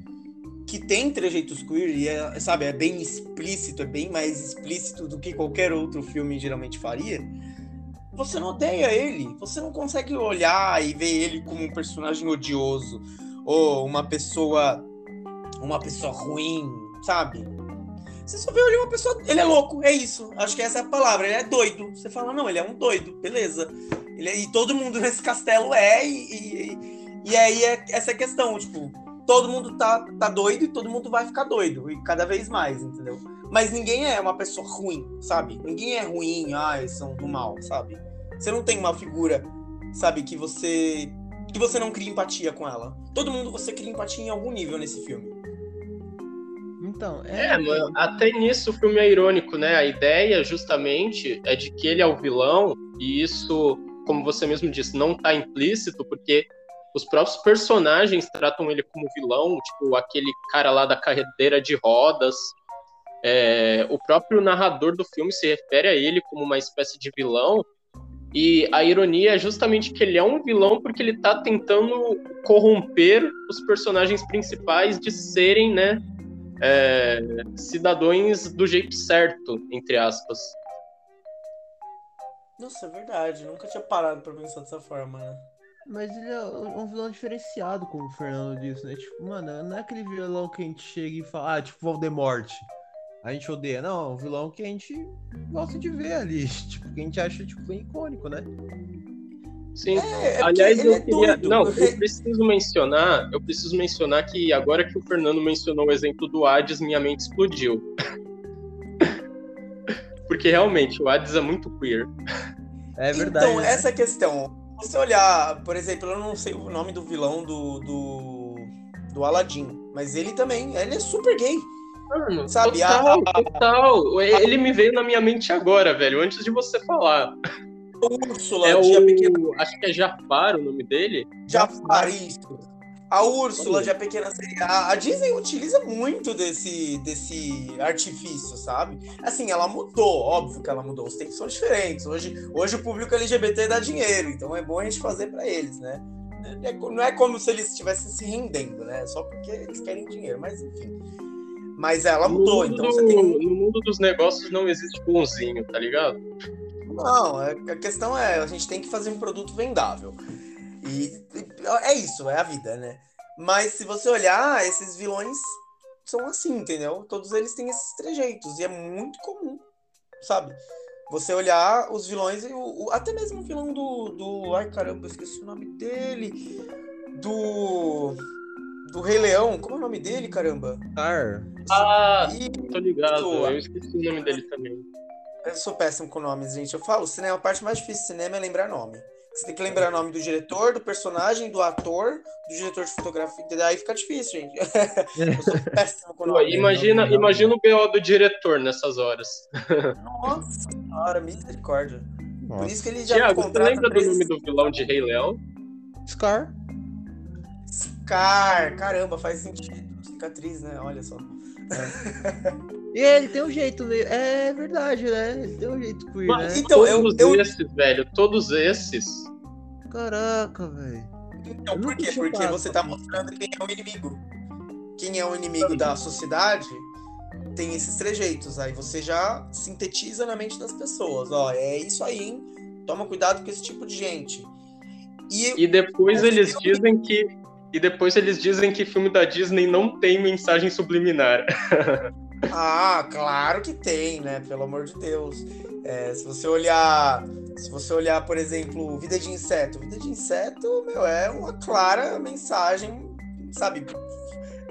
que tem trejeitos queer, e é, sabe, é bem explícito, é bem mais explícito do que qualquer outro filme geralmente faria você não odeia ele. Você não consegue olhar e ver ele como um personagem odioso ou uma pessoa uma pessoa ruim, sabe? Você só vê ele uma pessoa, ele é louco, é isso. Acho que essa é a palavra, ele é doido. Você fala, não, ele é um doido, beleza. Ele é, e todo mundo nesse castelo é e, e, e aí é essa questão, tipo, todo mundo tá, tá doido e todo mundo vai ficar doido e cada vez mais, entendeu? Mas ninguém é uma pessoa ruim, sabe? Ninguém é ruim, ah, eles são do mal, sabe? Você não tem uma figura, sabe, que você que você não cria empatia com ela. Todo mundo você cria empatia em algum nível nesse filme. Então, é... é mano, até nisso o filme é irônico, né? A ideia justamente é de que ele é o vilão e isso, como você mesmo disse, não tá implícito porque os próprios personagens tratam ele como vilão, tipo aquele cara lá da carreira de rodas, é, o próprio narrador do filme se refere a ele como uma espécie de vilão. E a ironia é justamente que ele é um vilão porque ele está tentando corromper os personagens principais de serem, né, é, cidadãos do jeito certo, entre aspas. Nossa, é verdade. Nunca tinha parado pra pensar dessa forma, né? Mas ele é um vilão diferenciado, como o Fernando disse, né? Tipo, mano, não é aquele vilão que a gente chega e fala, ah, tipo Voldemort. A gente odeia. Não, é um vilão que a gente gosta de ver ali. Tipo, que a gente acha, tipo, bem icônico, né? Sim. É, é Aliás, eu é queria. Doido. Não, eu preciso mencionar. Eu preciso mencionar que agora que o Fernando mencionou o exemplo do Hades, minha mente explodiu. Porque realmente o Hades é muito queer. É verdade. Então, né? essa questão você olhar, por exemplo, eu não sei o nome do vilão do, do, do Aladdin, mas ele também, ele é super gay. Mano, sabe? Total, a, total. Ele me veio na minha mente agora, velho, antes de você falar. Úrsula, é o... Pequena... Acho que é Jafar o nome dele. Jafar, isso. A Úrsula de A Pequena Sereia. A Disney utiliza muito desse, desse artifício, sabe? Assim, ela mudou, óbvio que ela mudou. Os tempos são diferentes. Hoje, hoje o público LGBT dá dinheiro, então é bom a gente fazer para eles, né? É, não é como se eles estivessem se rendendo, né? Só porque eles querem dinheiro, mas enfim. Mas ela mudou, então do, você tem. No mundo dos negócios não existe bonzinho, tá ligado? Não, é, a questão é, a gente tem que fazer um produto vendável. E, é isso, é a vida, né? Mas se você olhar, esses vilões são assim, entendeu? Todos eles têm esses trejeitos. E é muito comum, sabe? Você olhar os vilões e o, o, até mesmo o vilão do, do. Ai caramba, eu esqueci o nome dele. Do. Do Rei Leão. Como é o nome dele, caramba? Scar. Ah, e... tô ligado. Eu esqueci o nome dele também. Eu sou péssimo com nomes, gente. Eu falo, cinema, a parte mais difícil do cinema é lembrar nome. Você tem que lembrar o nome do diretor, do personagem, do ator, do diretor de fotografia. Daí fica difícil, gente. Eu sou péssimo com nome. Imagina, imagina o BO do diretor nessas horas. Nossa senhora, misericórdia. Nossa. Por isso que ele já Tiago, você lembra do nome do vilão de Rei Leão? Scar. Scar, caramba, faz sentido. Cicatriz, né? Olha só. É. E ele tem um jeito, é verdade, né? Ele tem um jeito queer, Mas, né? Então, todos eu, eu... esses, velho, todos esses. Caraca, velho. Então, por quê? Porque você tá mostrando quem é o inimigo. Quem é o inimigo da sociedade tem esses trejeitos. Aí você já sintetiza na mente das pessoas. Ó, é isso aí, hein? Toma cuidado com esse tipo de gente. E, e depois eles filme... dizem que. E depois eles dizem que filme da Disney não tem mensagem subliminar. Ah, claro que tem, né? Pelo amor de Deus. É, se você olhar, se você olhar, por exemplo, Vida de Inseto, Vida de Inseto, meu, é uma clara mensagem, sabe?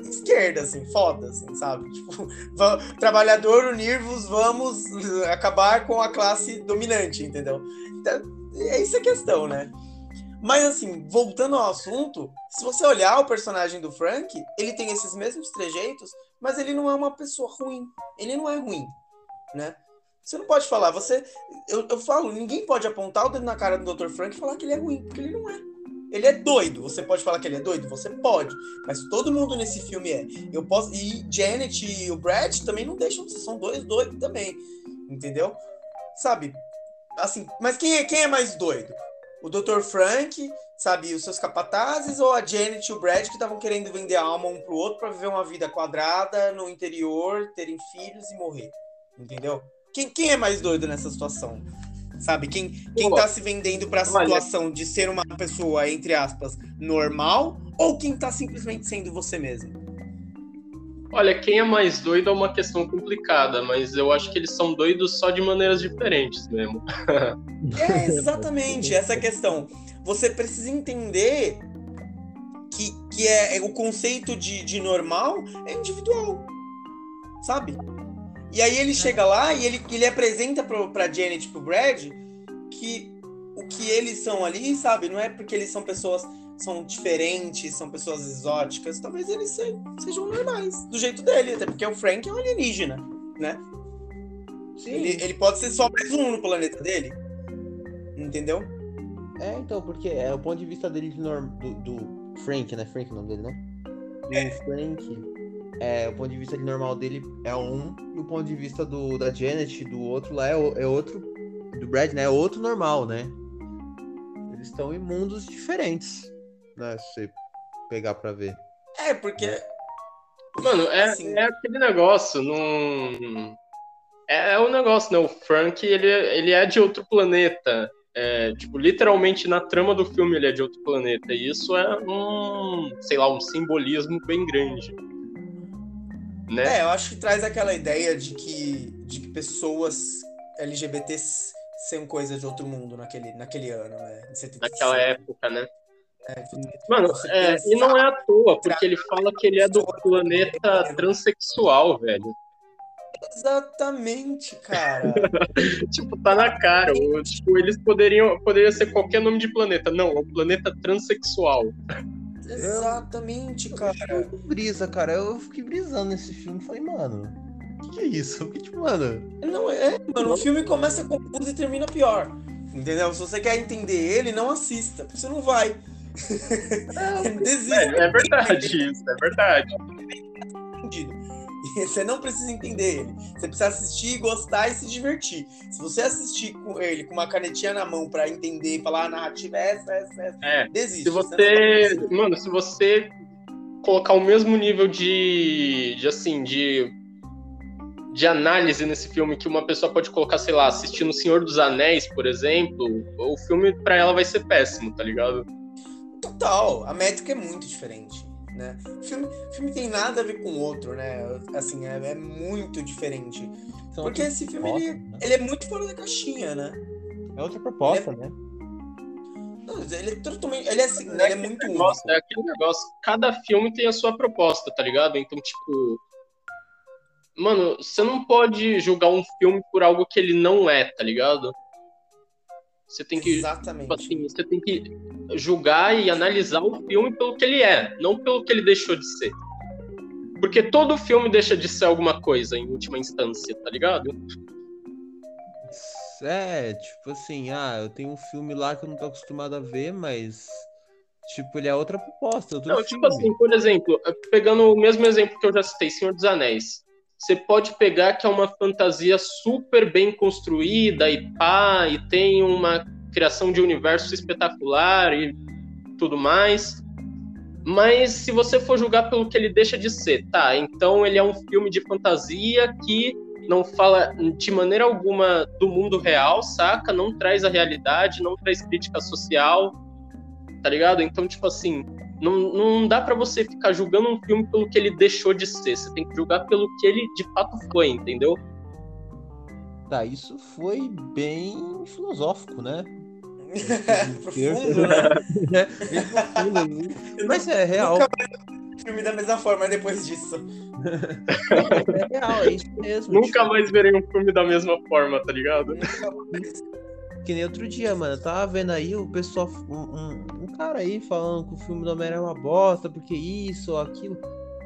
Esquerda, assim, foda, assim, sabe? Tipo, trabalhador unir-vos, vamos acabar com a classe dominante, entendeu? Então, é isso a questão, né? Mas assim, voltando ao assunto, se você olhar o personagem do Frank, ele tem esses mesmos trejeitos, mas ele não é uma pessoa ruim. Ele não é ruim, né? Você não pode falar, você. Eu, eu falo, ninguém pode apontar o dedo na cara do Dr. Frank e falar que ele é ruim, porque ele não é. Ele é doido. Você pode falar que ele é doido? Você pode. Mas todo mundo nesse filme é. Eu posso. E Janet e o Brad também não deixam. São dois doidos também. Entendeu? Sabe? Assim, mas quem é, quem é mais doido? o Dr. Frank, sabe, os seus capatazes, ou a Janet e o Brad que estavam querendo vender a alma um pro outro para viver uma vida quadrada no interior, terem filhos e morrer. Entendeu? Quem, quem é mais doido nessa situação? Sabe, quem, quem tá se vendendo para a situação de ser uma pessoa, entre aspas, normal, ou quem tá simplesmente sendo você mesmo? Olha, quem é mais doido é uma questão complicada, mas eu acho que eles são doidos só de maneiras diferentes mesmo. É, exatamente, essa questão. Você precisa entender que, que é, é o conceito de, de normal é individual, sabe? E aí ele chega lá e ele, ele apresenta pro, pra Janet e pro Brad que o que eles são ali, sabe? Não é porque eles são pessoas são diferentes, são pessoas exóticas, talvez eles se, sejam normais, do jeito dele, até porque o Frank é um alienígena, né? Sim. Ele, ele pode ser só mais um no planeta dele. Entendeu? É, então, porque é o ponto de vista dele do, do Frank, né? Frank é o nome dele, né? Do é. Frank, é, o ponto de vista normal dele é um, e o ponto de vista do, da Janet, do outro lá, é, é outro. Do Brad, né? É outro normal, né? Eles estão em mundos diferentes né? Se você pegar pra ver. É, porque Mano, é, assim... é aquele negócio, não. É, é o um negócio, né? O Frank, ele, ele é de outro planeta. É, tipo, literalmente na trama do filme ele é de outro planeta. E isso é um, sei lá, um simbolismo bem grande. Né? É, eu acho que traz aquela ideia de que, de que pessoas LGBTs são coisa de outro mundo naquele, naquele ano, né? Naquela época, né? É, Mano, é, e não é à toa, porque ele fala que ele é do planeta transexual, velho. Exatamente, cara. tipo, tá na cara. tipo, eles poderiam. Poderia ser qualquer nome de planeta. Não, é um planeta transexual. Exatamente, cara. Eu brisa, cara. Eu fiquei brisando nesse filme. Falei, mano, o que, que, é isso? Porque, tipo, mano. Não é, mano. O filme começa confuso e termina pior. Entendeu? Se você quer entender ele, não assista. Porque você não vai. É, é verdade isso, é verdade. Você não precisa entender ele. Você precisa assistir, gostar e se divertir. Se você assistir com ele com uma canetinha na mão para entender e falar a ah, narrativa é essa, essa, essa, é. desiste. Se você, você mano, se você colocar o mesmo nível de, de assim, de de análise nesse filme que uma pessoa pode colocar, sei lá, assistindo O Senhor dos Anéis, por exemplo, o filme para ela vai ser péssimo, tá ligado? Total, a métrica é muito diferente, né? O filme, o filme tem nada a ver com o outro, né? Assim, é, é muito diferente. São Porque esse filme, ele, né? ele, é muito fora da caixinha, né? É outra proposta, ele é... né? Não, ele é totalmente. Ele é, assim, é, ele é muito negócio, único. É aquele negócio. Cada filme tem a sua proposta, tá ligado? Então, tipo. Mano, você não pode julgar um filme por algo que ele não é, tá ligado? Você tem que, Exatamente. Tipo assim, você tem que julgar e analisar o filme pelo que ele é, não pelo que ele deixou de ser. Porque todo filme deixa de ser alguma coisa em última instância, tá ligado? É, tipo assim, ah, eu tenho um filme lá que eu não tô acostumado a ver, mas tipo, ele é outra proposta, outro Não, tipo filme. tipo assim, por exemplo, pegando o mesmo exemplo que eu já citei, Senhor dos Anéis você pode pegar que é uma fantasia super bem construída e pá, e tem uma criação de universo espetacular e tudo mais. Mas se você for julgar pelo que ele deixa de ser, tá? Então ele é um filme de fantasia que não fala de maneira alguma do mundo real, saca? Não traz a realidade, não traz crítica social, tá ligado? Então, tipo assim, não, não dá para você ficar julgando um filme pelo que ele deixou de ser. Você tem que julgar pelo que ele de fato foi, entendeu? Tá, isso foi bem filosófico, né? profundo, né? é, Mas é real. Nunca mais filme da mesma forma depois disso. é real, é isso mesmo. Nunca tipo... mais verei um filme da mesma forma, tá ligado? Que nem outro dia, mano. Eu tava vendo aí o pessoal. Um, um, um cara aí falando que o filme do Homem-Aranha é uma bosta, porque isso ou aquilo.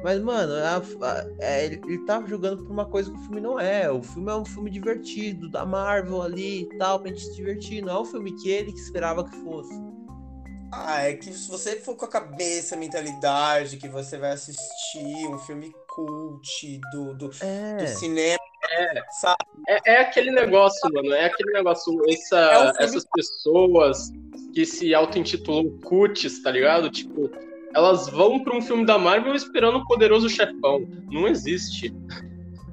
Mas, mano, a, a, é, ele, ele tá jogando por uma coisa que o filme não é. O filme é um filme divertido, da Marvel ali e tal, pra gente se divertir. Não é um filme que ele que esperava que fosse. Ah, é que se você for com a cabeça, a mentalidade, que você vai assistir um filme cult do, do, é. do cinema é, é, é, aquele negócio, mano. É aquele negócio. Essa, é um essas pessoas que se auto-intitulam cuts, tá ligado? Tipo, elas vão pra um filme da Marvel esperando o poderoso chefão. Não existe.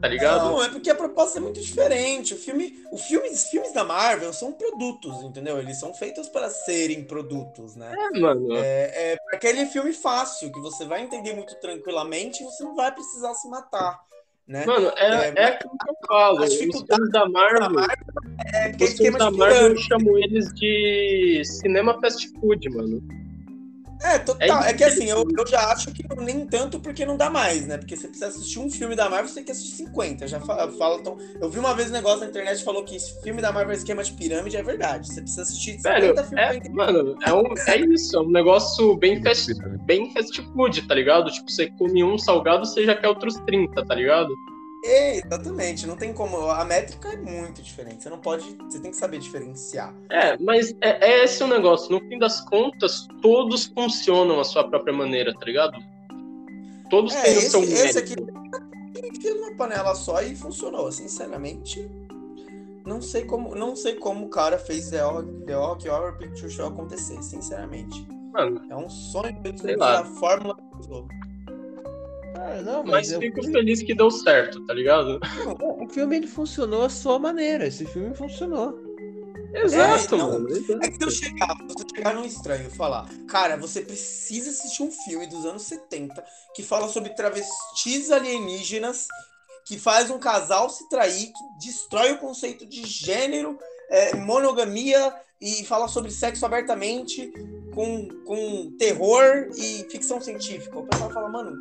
Tá ligado? Não, é porque a proposta é muito diferente. O filme, o filme, os filmes da Marvel são produtos, entendeu? Eles são feitos para serem produtos, né? É, mano. É, é aquele filme fácil que você vai entender muito tranquilamente e você não vai precisar se matar. Né? Mano, é, é, é aquilo que eu falo. Os filmes da Marvel. Marvel é, os filmes da Marvel eu chamo eles de cinema fast food, mano. É, total. É, é que assim, eu, eu já acho que nem tanto porque não dá mais, né? Porque você precisa assistir um filme da Marvel, você tem que assistir 50. Já fala, fala então, eu vi uma vez um negócio na internet falou que esse filme da Marvel é esquema de pirâmide, é verdade. Você precisa assistir 50 Velho, filmes. É, mano, é, um, é isso, é um negócio bem fast, bem fast food, tá ligado? Tipo, você come um salgado, você já quer outros 30, tá ligado? É, exatamente, não tem como. A métrica é muito diferente. Você não pode. Você tem que saber diferenciar. É, mas é, é esse o negócio. No fim das contas, todos funcionam à sua própria maneira, tá ligado? Todos é, têm o seu mérito. Esse aqui enfia numa panela só e funcionou. Sinceramente, não sei como, não sei como o cara fez The Rock, Horror Picture Show acontecer, sinceramente. Mano, é um sonho de a fórmula Ah, não, Mas mas, eu- fico feliz que deu certo, tá ligado? o filme ele funcionou à sua maneira. Esse filme funcionou. Exato, não. mano. É que se eu chegar, se eu chegar num estranho e falar, cara, você precisa assistir um filme dos anos 70 que fala sobre travestis alienígenas, que faz um casal se trair, que destrói o conceito de gênero, é, monogamia e fala sobre sexo abertamente, com, com terror e ficção científica. O pessoal fala, mano,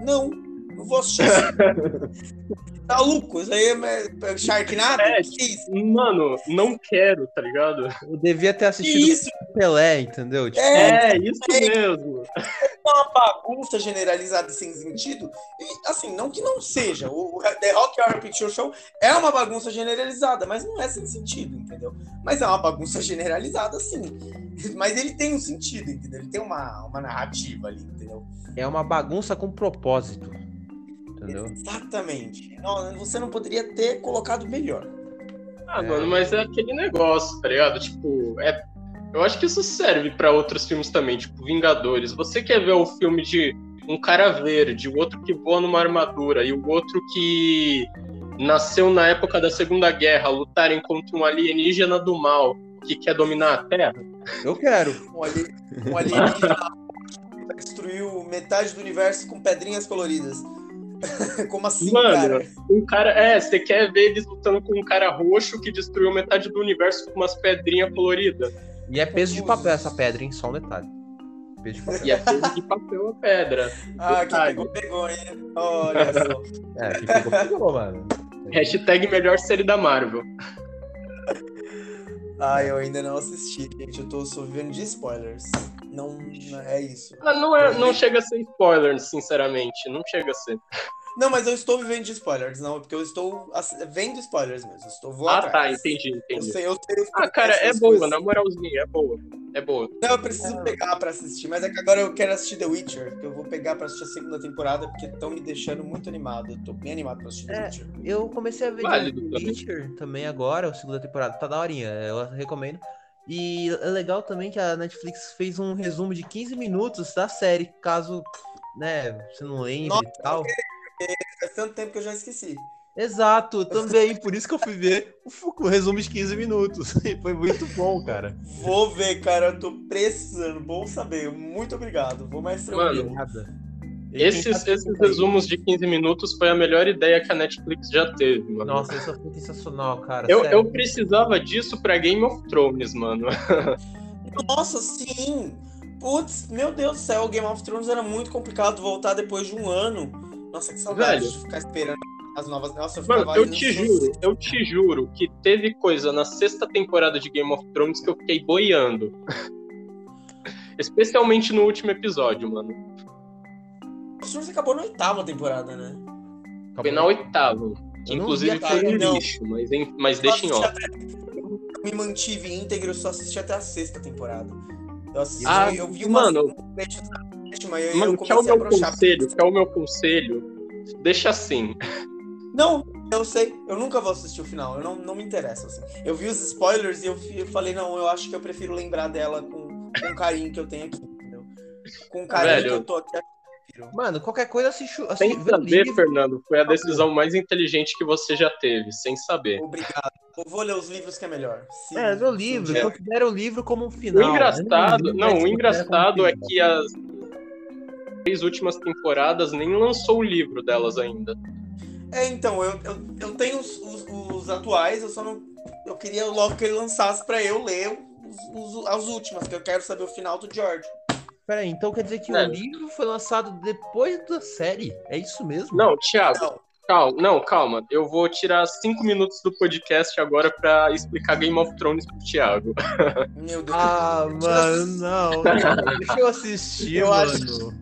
não, não vou assistir tá louco, isso aí é, é Sharknado? É, que isso? Mano, não quero, tá ligado? Eu devia ter Que assistido isso? Pelé, entendeu? Tipo, É, É, isso mesmo. uma bagunça generalizada sem sentido. E, assim, não que não seja. O o The Rock Horror Picture Show é uma bagunça generalizada, mas não é sem sentido, entendeu? Mas é uma bagunça generalizada, sim. Mas ele tem um sentido, entendeu? Ele tem uma, uma narrativa ali, entendeu? é uma bagunça com propósito. Entendeu? Exatamente. Não, você não poderia ter colocado melhor. Ah, É. mano, mas é aquele negócio, tá ligado? Tipo, é. Eu acho que isso serve pra outros filmes também, tipo Vingadores. Você quer ver o filme de um cara verde, o outro que voa numa armadura e o outro que nasceu na época da Segunda Guerra, lutarem contra um alienígena do mal que quer dominar a Terra? Eu quero. Um, ali, um alienígena que destruiu metade do universo com pedrinhas coloridas. Como assim, Mano, cara? um cara. É, você quer ver eles lutando com um cara roxo que destruiu metade do universo com umas pedrinhas coloridas. E é peso de papel essa pedra, hein? Só um detalhe. Peso de papel. E é peso de papel a pedra. Ah, quem Detalhe. pegou, pegou, hein? Olha só. É, que pegou, pegou, mano. Hashtag melhor série da Marvel. Ah, eu ainda não assisti, gente. Eu tô só vivendo de spoilers. Não, não- é isso. Ah, não, é, não chega a ser spoiler, sinceramente. Não chega a ser. Não, mas eu estou vivendo de spoilers, não, porque eu estou vendo spoilers mesmo. Eu estou vou Ah, atrás. tá, entendi, Eu entendi. sei, eu sei. os Ah, cara, é boa, coisas. na moralzinha, é boa. É boa. Não, eu preciso pegar pra assistir, mas é que agora eu quero assistir The Witcher, que eu vou pegar pra assistir a segunda temporada, porque estão me deixando muito animado. Eu tô bem animado pra assistir The É. Witcher. Eu comecei a ver Válido The também. Witcher também agora, a segunda temporada. Tá daorinha, eu recomendo. E é legal também que a Netflix fez um resumo de 15 minutos da série, caso, né, você não lembre Nossa, e tal. Faz tanto tempo que eu já esqueci. Exato, também, por isso que eu fui ver o, o resumo de 15 minutos. Foi muito bom, cara. Vou ver, cara, eu tô precisando. Bom saber. Muito obrigado. Vou mais tranquilo. Nada. Quem Esses, esses resumos de 15 minutos foi a melhor ideia que a Netflix já teve, mano. Nossa, isso foi sensacional, cara. eu, sério. eu precisava disso pra Game of Thrones, mano. Nossa, sim! Putz, meu Deus do céu, Game of Thrones era muito complicado voltar depois de um ano. Nossa, que saudade Velho. de ficar esperando as novas. Nossa, eu Mano, eu te juro, eu te juro que teve coisa na sexta temporada de Game of Thrones que eu fiquei boiando. Especialmente no último episódio, mano. Of Thrones acabou na oitava temporada, né? Foi na oitava. Que inclusive foi um não. lixo, mas, em- mas deixa em off. até- Eu me mantive íntegro, eu só assisti até a sexta temporada. Eu assisti, Ah, eu vi uma mano. Um sétima, e Mano, eu que é o comecei a meu brochar. conselho, que é o meu conselho, deixa assim. Não, eu sei, eu nunca vou assistir o final, eu não, não me interessa, assim. Eu vi os spoilers e eu, eu falei, não, eu acho que eu prefiro lembrar dela com, com o carinho que eu tenho aqui, entendeu? Com o carinho Velho. que eu tô aqui. Mano, qualquer coisa assiste. o- Sem assiste o saber, livro. Fernando, foi a decisão mais inteligente que você já teve, sem saber. Obrigado. Eu vou ler os livros que é melhor. Se- É, o livro, um considera o livro como um O final. né? engraçado, não, mas o engraçado é que as três últimas temporadas nem lançou o livro delas ainda. É, então, eu, eu, eu tenho os, os- os atuais, eu só não. Eu queria logo que ele lançasse pra eu ler os, os- as últimas, que eu quero saber o final do George. Peraí, então quer dizer que É. o livro foi lançado depois da série? É isso mesmo? Não, Thiago, Não, calma, não, calma. Eu vou tirar cinco minutos do podcast agora pra explicar Game of Thrones pro Thiago. meu Deus. Ah, mano, não. Deixa eu assistir, Eu mano. acho-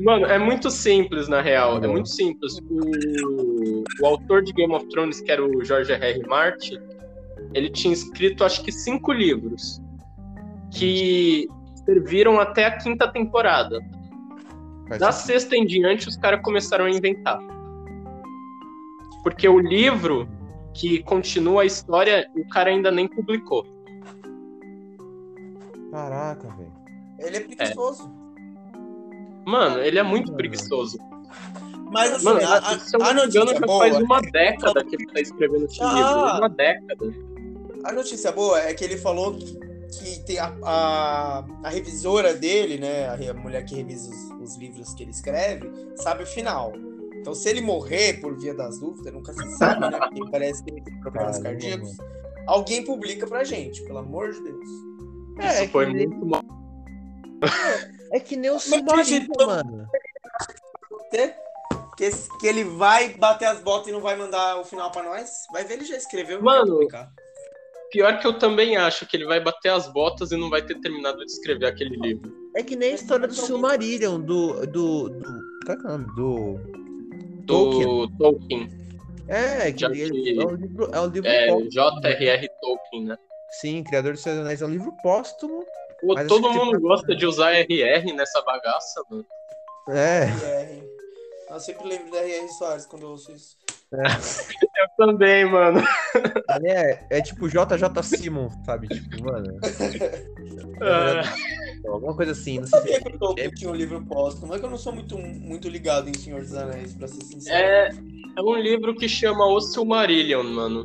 Mano, é muito simples, na real. É muito simples. O, o autor de Game of Thrones, que era o George R. R. Martin, ele tinha escrito acho que cinco livros que serviram até a quinta temporada. Faz Da sentido. sexta em diante, os caras começaram a inventar. Porque o livro que continua a história, o cara ainda nem publicou. Caraca, velho. Ele é preguiçoso. Mano, ele é muito preguiçoso. Mas assim, Mano, a, a, se eu a não engano, notícia já boa. faz uma década que ele tá escrevendo esse Ah. livro. Uma década. A notícia boa é que ele falou que, que tem a, a, a revisora dele, né? A, a mulher que revisa os, os livros que ele escreve, sabe o final. Então, se ele morrer por via das dúvidas, nunca se sabe, né? Porque parece que ele tem problemas Caramba, cardíacos. Alguém publica pra gente, pelo amor de Deus. É, Isso foi que muito mal. é que nem o acredito- mano. Que, que ele vai bater as botas e não vai mandar o final pra nós? Vai ver, ele já escreveu. Mano. Pior que eu também acho que ele vai bater as botas e não vai ter terminado de escrever aquele livro. É que nem a história do Silmarillion, do. do. do. Qual é que é o nome? Do. Do Tolkien. Tolkien. É, que ele- que- é um livro, é um livro É, póstumo. J.R.R. Tolkien, né? Sim, Criador dos Seus Anéis é um livro póstumo. Pô, Mas todo mundo tem- gosta de usar RR nessa bagaça, mano. É. R. Eu sempre lembro da R.R. Soares quando eu ouço isso. Eu também, mano. É, é tipo JJ Simon, sabe? Tipo, mano. Ah, Alguma coisa assim, não Eu sei sabia se. que o Tolkien tinha um livro póstumo, é que eu não sou muito, muito ligado em Senhor dos Anéis, pra ser sincero. É, é um livro que chama O Silmarillion, mano.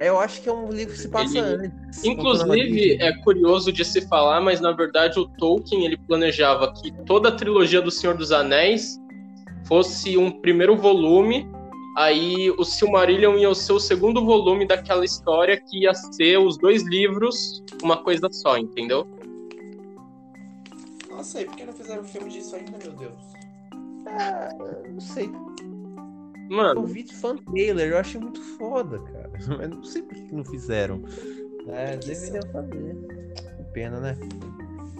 Eu acho que é um livro que se passa Ele- antes. Inclusive, é curioso de se falar, mas na verdade o Tolkien ele planejava que toda a trilogia do Senhor dos Anéis fosse um primeiro volume, aí o Silmarillion ia ser o segundo volume daquela história que ia ser os dois livros uma coisa só, entendeu? Nossa, e por que não fizeram filme disso ainda, meu Deus? Ah, eu não sei. Eu Mano, vi de fan trailer, eu achei muito foda, cara. Mas não sei por que não fizeram. É, deveriam fazer. Que pena, né?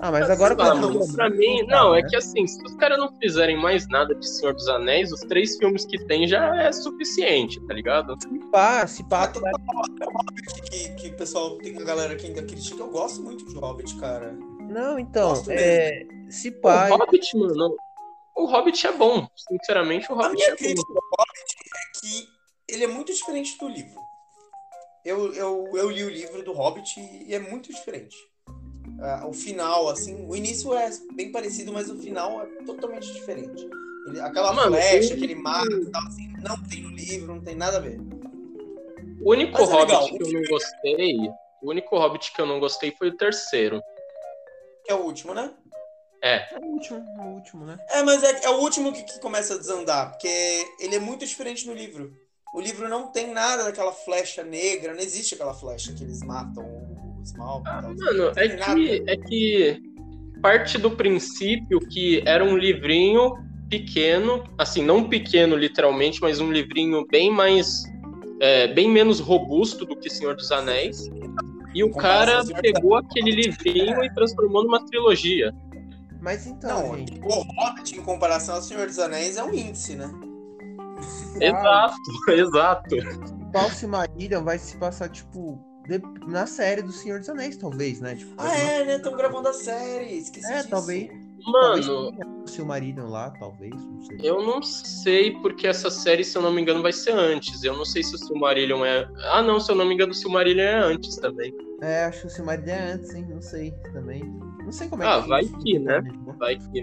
Ah, mas agora sei lá, mano, pra mim, não, é né? que assim, se os caras não fizerem mais nada de Senhor dos Anéis, os três filmes que tem já é suficiente, tá ligado? Se pá, se pá, Hobbit que, que o pessoal tem uma galera que ainda critica. Eu gosto muito de Hobbit, cara. Não, então, Gosto é. Se O pá. Hobbit, mano, o Hobbit é bom. Sinceramente, o A Hobbit minha é bom. crítica ao Hobbit é que ele é muito diferente do livro. Eu, eu, eu li o livro do Hobbit e é muito diferente. Ah, o final, assim, o início é bem parecido, mas o final é totalmente diferente. Ele- aquela Mano, flecha o- que ele mata e tal, assim, não tem no livro, não tem nada a ver. O único Mas é Hobbit legal. que eu não gostei, o único Hobbit que eu não gostei foi o terceiro. Que é o último, né? É, É o último, é o último, né? É, mas é, é o último que, que começa a desandar, porque ele é muito diferente no livro. O livro não tem nada daquela flecha negra, não existe aquela flecha que eles matam o Smaug e tal. mano, é que, é que parte do princípio que era um livrinho pequeno, assim, não pequeno literalmente, mas um livrinho bem mais, é, bem menos robusto do que Senhor dos Anéis. E o cara pegou aquele livrinho e transformou numa trilogia. Mas então, Não, gente. o Hobbit, em comparação ao Senhor dos Anéis, é um índice, né? Exato, exato. Qual Silmarillion vai se passar, tipo, de- na série do Senhor dos Anéis, talvez, né? Tipo, Ah, é, né? Estão gravando a série, esqueci É, disso. talvez. Mano, Talvez tenha o Silmarillion lá, talvez, não sei. Eu não sei porque essa série, se eu não me engano, vai ser antes. Eu não sei se o Silmarillion é. Ah, não, se eu não me engano, o Silmarillion é antes também. É, acho que o Silmarillion é antes, hein? Não sei também. Não sei como é Ah, que vai que, né? Vai que.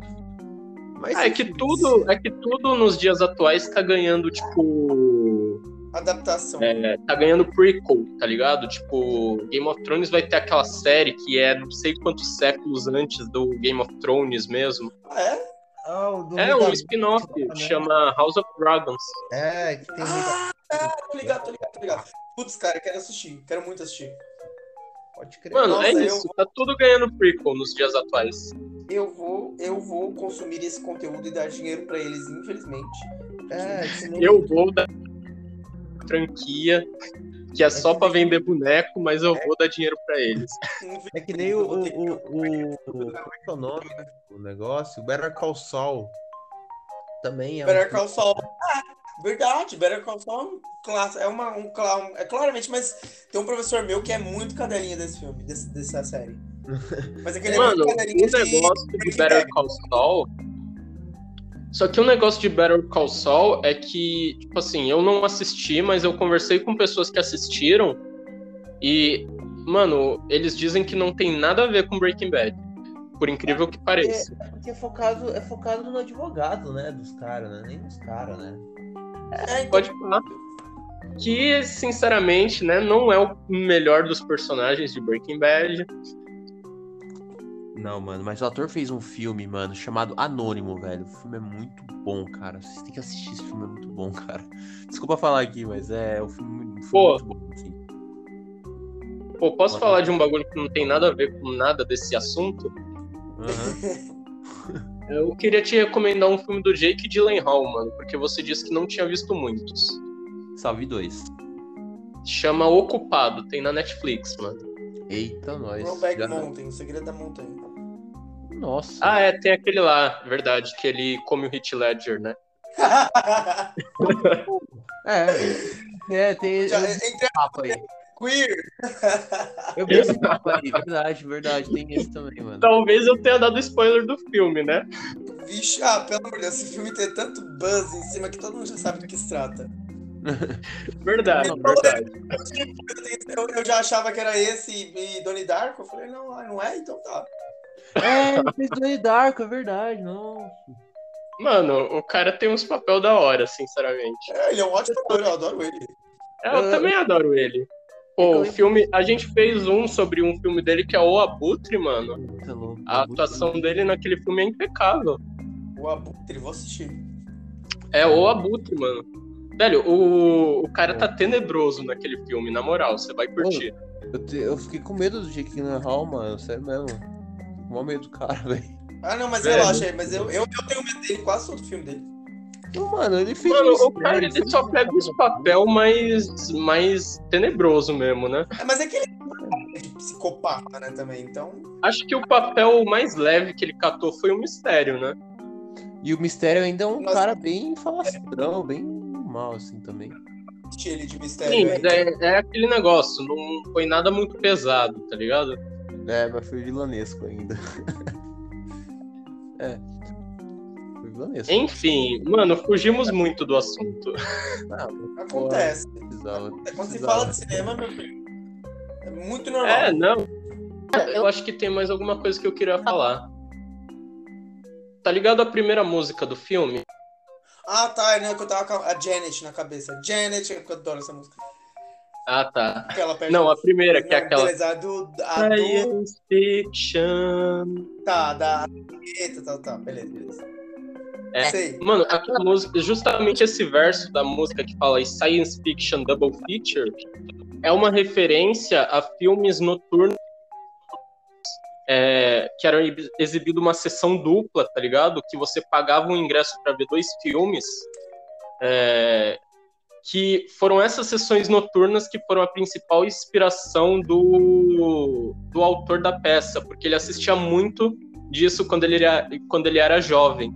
Mas, Ah, é que tudo, é que tudo nos dias atuais tá ganhando, tipo. Adaptação. é, tá ganhando prequel, tá ligado? Tipo, Game of Thrones vai ter aquela série que é não sei quantos séculos antes do Game of Thrones mesmo. Ah, é? Ah, o do É um spin-off, né? chama House of Dragons. É, que tem Ah, tô ligado, tô ligado, tô ligado. Putz, cara, quero assistir, quero muito assistir. Pode crer. Mano, Nossa, é eu- isso, tá tudo ganhando prequel nos dias atuais. Eu vou, eu vou consumir esse conteúdo e dar dinheiro pra eles, infelizmente. É, Eu vou dar franquia que é só pra vender boneco, mas eu vou dar dinheiro pra eles. É que nem o. O, o, o, o é é o nome? O negócio? Better Call Saul. Também é Better um. Call Saul. Ah, verdade, Better Call Saul é um é uma um clown, é claramente, mas tem um professor meu que é muito cadelinha desse filme, desse, dessa série. Mas aquele é Mano, muito o cadelinha de negócio de Better. Call Saul. Só que o negócio de Better Call Saul é que, tipo assim, eu não assisti, mas eu conversei com pessoas que assistiram e, mano, eles dizem que não tem nada a ver com Breaking Bad. Por incrível que pareça. que é focado, é focado no advogado, né? Dos caras, né? Nem nos caras, né? É, então... Pode falar. Que, sinceramente, né, não é o melhor dos personagens de Breaking Bad. Não, mano, mas o ator fez um filme, mano, chamado Anônimo, velho. O filme é muito bom, cara. Vocês têm que assistir esse filme, é muito bom, cara. Desculpa falar aqui, mas é o filme, um filme Pô, muito bom, assim. Pô, posso falar de um bagulho que não tem nada a ver com nada desse assunto? Uhum. Eu queria te recomendar um filme do Jake Gyllenhaal, mano, porque você disse que não tinha visto muitos. Salve dois. Chama Ocupado, tem na Netflix, mano. Eita, nós. Brokeback Já... Mountain, o segredo da montanha. Nossa. Ah, é, tem aquele lá, verdade, que ele come o Hit Ledger, né? é, é, tem Já, entre... papo aí. Queer! Eu vi esse papo aí, verdade, verdade, tem esse também, mano. Talvez eu tenha dado spoiler do filme, né? Vixe, ah, pelo amor de Deus, esse filme tem tanto buzz em cima que todo mundo já sabe do que se trata. verdade, não, verdade. Eu, eu, já achava que era esse e, e Donnie Darko, eu falei, não, não é, então tá. É, ele fez Donnie Darko, é verdade, não. Mano, o cara tem uns papel da hora, sinceramente. É, ele é um ótimo ator, eu adoro ele. É, eu também adoro ele. Pô, o filme. A gente fez um sobre um filme dele que é O Abutre, mano. A atuação dele naquele filme é impecável. O Abutre, vou assistir. É O Abutre, mano. Velho, o, o cara tá tenebroso naquele filme, na moral, você vai curtir. Eu, te, eu fiquei com medo do Jake Gyllenhaal, mano, sério mesmo. Maior medo do cara, velho. Ah, não, mas velho. relaxa aí, mas eu, eu, eu tenho medo dele, quase todo filme dele. Não, mano, ele fez Mano, o cara ele só pega os papel mais, mais tenebroso mesmo, né? É, mas é que ele é de psicopata, né, também, então... Acho que o papel mais leve que ele catou foi o Mistério, né? E o Mistério ainda é um Nossa. cara bem falastrão, bem mal, assim, também. Ele de Mistério Sim, mas é, é aquele negócio, não foi nada muito pesado, tá ligado? É, mas foi vilanesco ainda. é. Enfim, mano, fugimos muito do assunto. Não, Acontece. Precisava, precisava. Quando se fala de cinema, meu filho, é muito normal. É, não. Eu acho que tem mais alguma coisa que eu queria falar. Tá ligado a primeira música do filme? Ah, tá, né? Que eu tava com a Janet na cabeça. Janet, eu adoro essa música. Ah, tá. Não, a primeira, que é aquela. A do. A do... Fiction. Tá, da. Eita, tá, tá. Beleza, beleza. É, mano, aquela música, justamente esse verso da música que fala Science Fiction Double Feature é uma referência a filmes noturnos é, que eram exibido uma sessão dupla, tá ligado? Que você pagava um ingresso para ver dois filmes. É, que foram essas sessões noturnas que foram a principal inspiração do, do autor da peça, porque ele assistia muito disso quando ele era, quando ele era jovem.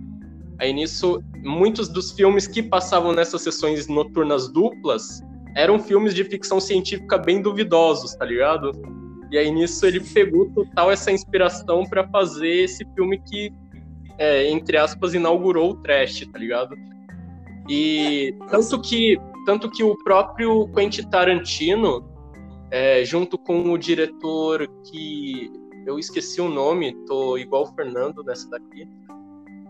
Aí nisso, muitos dos filmes que passavam nessas sessões noturnas duplas eram filmes de ficção científica bem duvidosos, tá ligado? E aí nisso ele pegou total essa inspiração para fazer esse filme que, é, entre aspas, inaugurou o trash, tá ligado? E tanto que, tanto que o próprio Quentin Tarantino, é, junto com o diretor que eu esqueci o nome, tô igual o Fernando nessa daqui,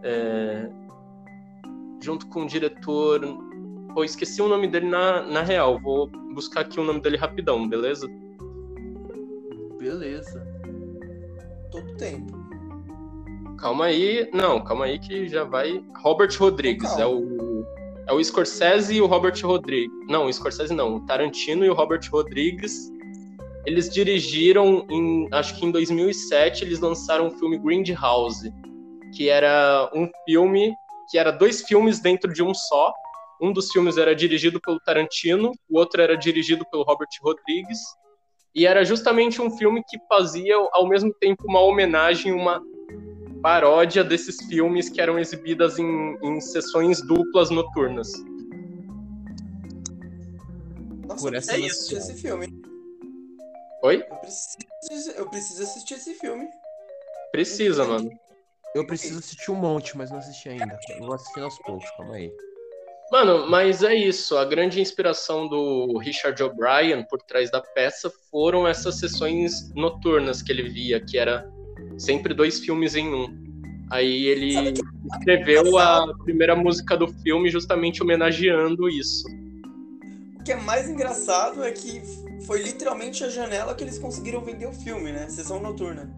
é, junto com o diretor. Pô, esqueci o nome dele na, na real. Vou buscar aqui o nome dele rapidão, beleza? Beleza. Todo tempo. Calma aí. Não, calma aí que já vai. Robert Rodrigues. É o. É o Scorsese e o Robert Rodrigues. Não, o Scorsese não. O Tarantino e o Robert Rodrigues. Eles dirigiram em. Acho que em 2007 eles lançaram o filme Grindhouse que era um filme que era dois filmes dentro de um só. Um dos filmes era dirigido pelo Tarantino, o outro era dirigido pelo Robert Rodrigues, e era justamente um filme que fazia ao mesmo tempo uma homenagem, uma paródia desses filmes que eram exibidas em, em sessões duplas noturnas. Nossa, Por essa eu preciso assistir esse filme. Oi? Eu preciso, eu preciso assistir esse filme. Precisa, mano. Eu preciso assistir um monte, mas não assisti ainda. Eu vou assistir aos poucos, calma aí. Mano, mas é isso. A grande inspiração do Richard O'Brien por trás da peça foram essas sessões noturnas que ele via, que era sempre dois filmes em um. Aí ele escreveu a primeira música do filme justamente homenageando isso. O que é mais engraçado é que foi literalmente a janela que eles conseguiram vender o filme, né? Sessão noturna.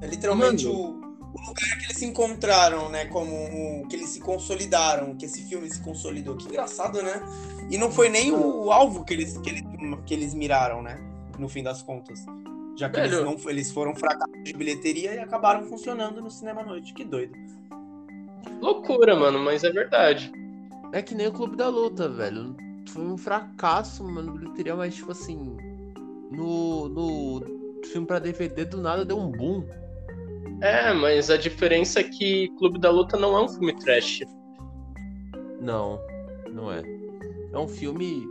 É literalmente o, o, lugar que eles se encontraram, né? Como um, que eles se consolidaram, que esse filme se consolidou. Que engraçado, né? E não foi nem o, o alvo que eles, que, eles, que eles miraram, né? No fim das contas. Já que eles, não, eles foram fracassos de bilheteria e acabaram funcionando no cinema à noite. Que doido. Loucura, mano, mas é verdade. É que nem o Clube da Luta, velho. Foi um fracasso, mano, bilheteria, mas tipo assim. No, no filme pra DVD do nada deu um boom. É, mas a diferença é que Clube da Luta não é um filme trash. Não, não é. É um filme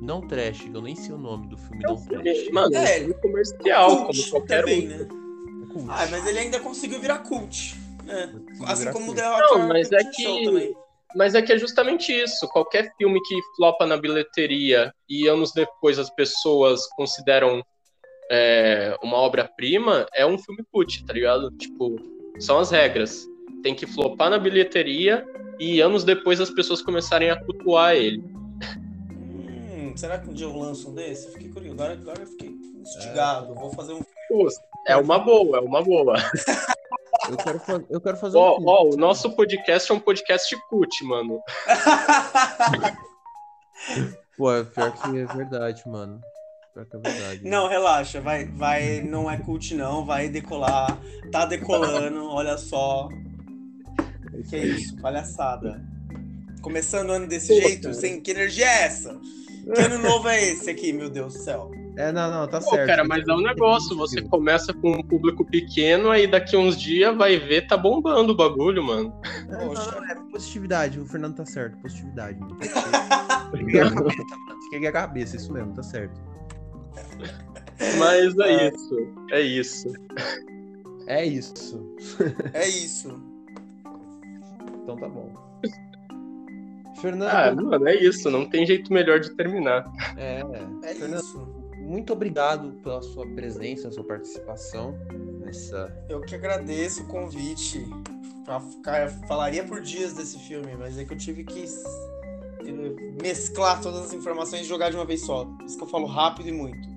não trash, eu nem sei o nome do filme é não filme, trash. Mano, é, é filme comercial, como qualquer também, um. Né? Ah, mas ele ainda conseguiu virar cult. É. Assim como o The Rock. Não, mas é que. Mas é que é justamente isso. Qualquer filme que flopa na bilheteria e anos depois as pessoas consideram é, uma obra-prima, é um filme cult, tá ligado? Tipo, são as regras. Tem que flopar na bilheteria e anos depois as pessoas começarem a cultuar ele será que um dia eu lanço um desse? Fiquei curioso. Agora, agora eu fiquei instigado. É. Vou fazer um. É uma boa, é uma boa. Eu quero, eu quero fazer ó, um. Ó, o nosso podcast é um podcast cut, mano. Pô, é pior que é verdade, mano. Pior que é verdade. Não, mano. relaxa. Vai, vai, não é cult, não. Vai decolar. Tá decolando, olha só. Que isso, palhaçada. Começando o ano desse jeito, sem que energia é essa? Que ano novo é esse aqui, meu Deus do céu? É, não, não, tá Pô, certo. cara, mas é um negócio. Você começa com um público pequeno, aí daqui uns dias vai ver, tá bombando o bagulho, mano. É, Poxa. Não, é positividade, o Fernando tá certo, positividade. Mano. Fiquei a cabeça, isso mesmo, tá certo. Mas é isso, é isso. É isso. É isso. Então tá bom. Fernando. Ah, mano, é isso. Não tem jeito melhor de terminar. É, é Fernando, isso. Muito obrigado pela sua presença, sua participação nessa. Eu que agradeço o convite. Cara, falaria por dias desse filme, mas é que eu tive que mesclar todas as informações e jogar de uma vez só. Por isso que eu falo rápido e muito.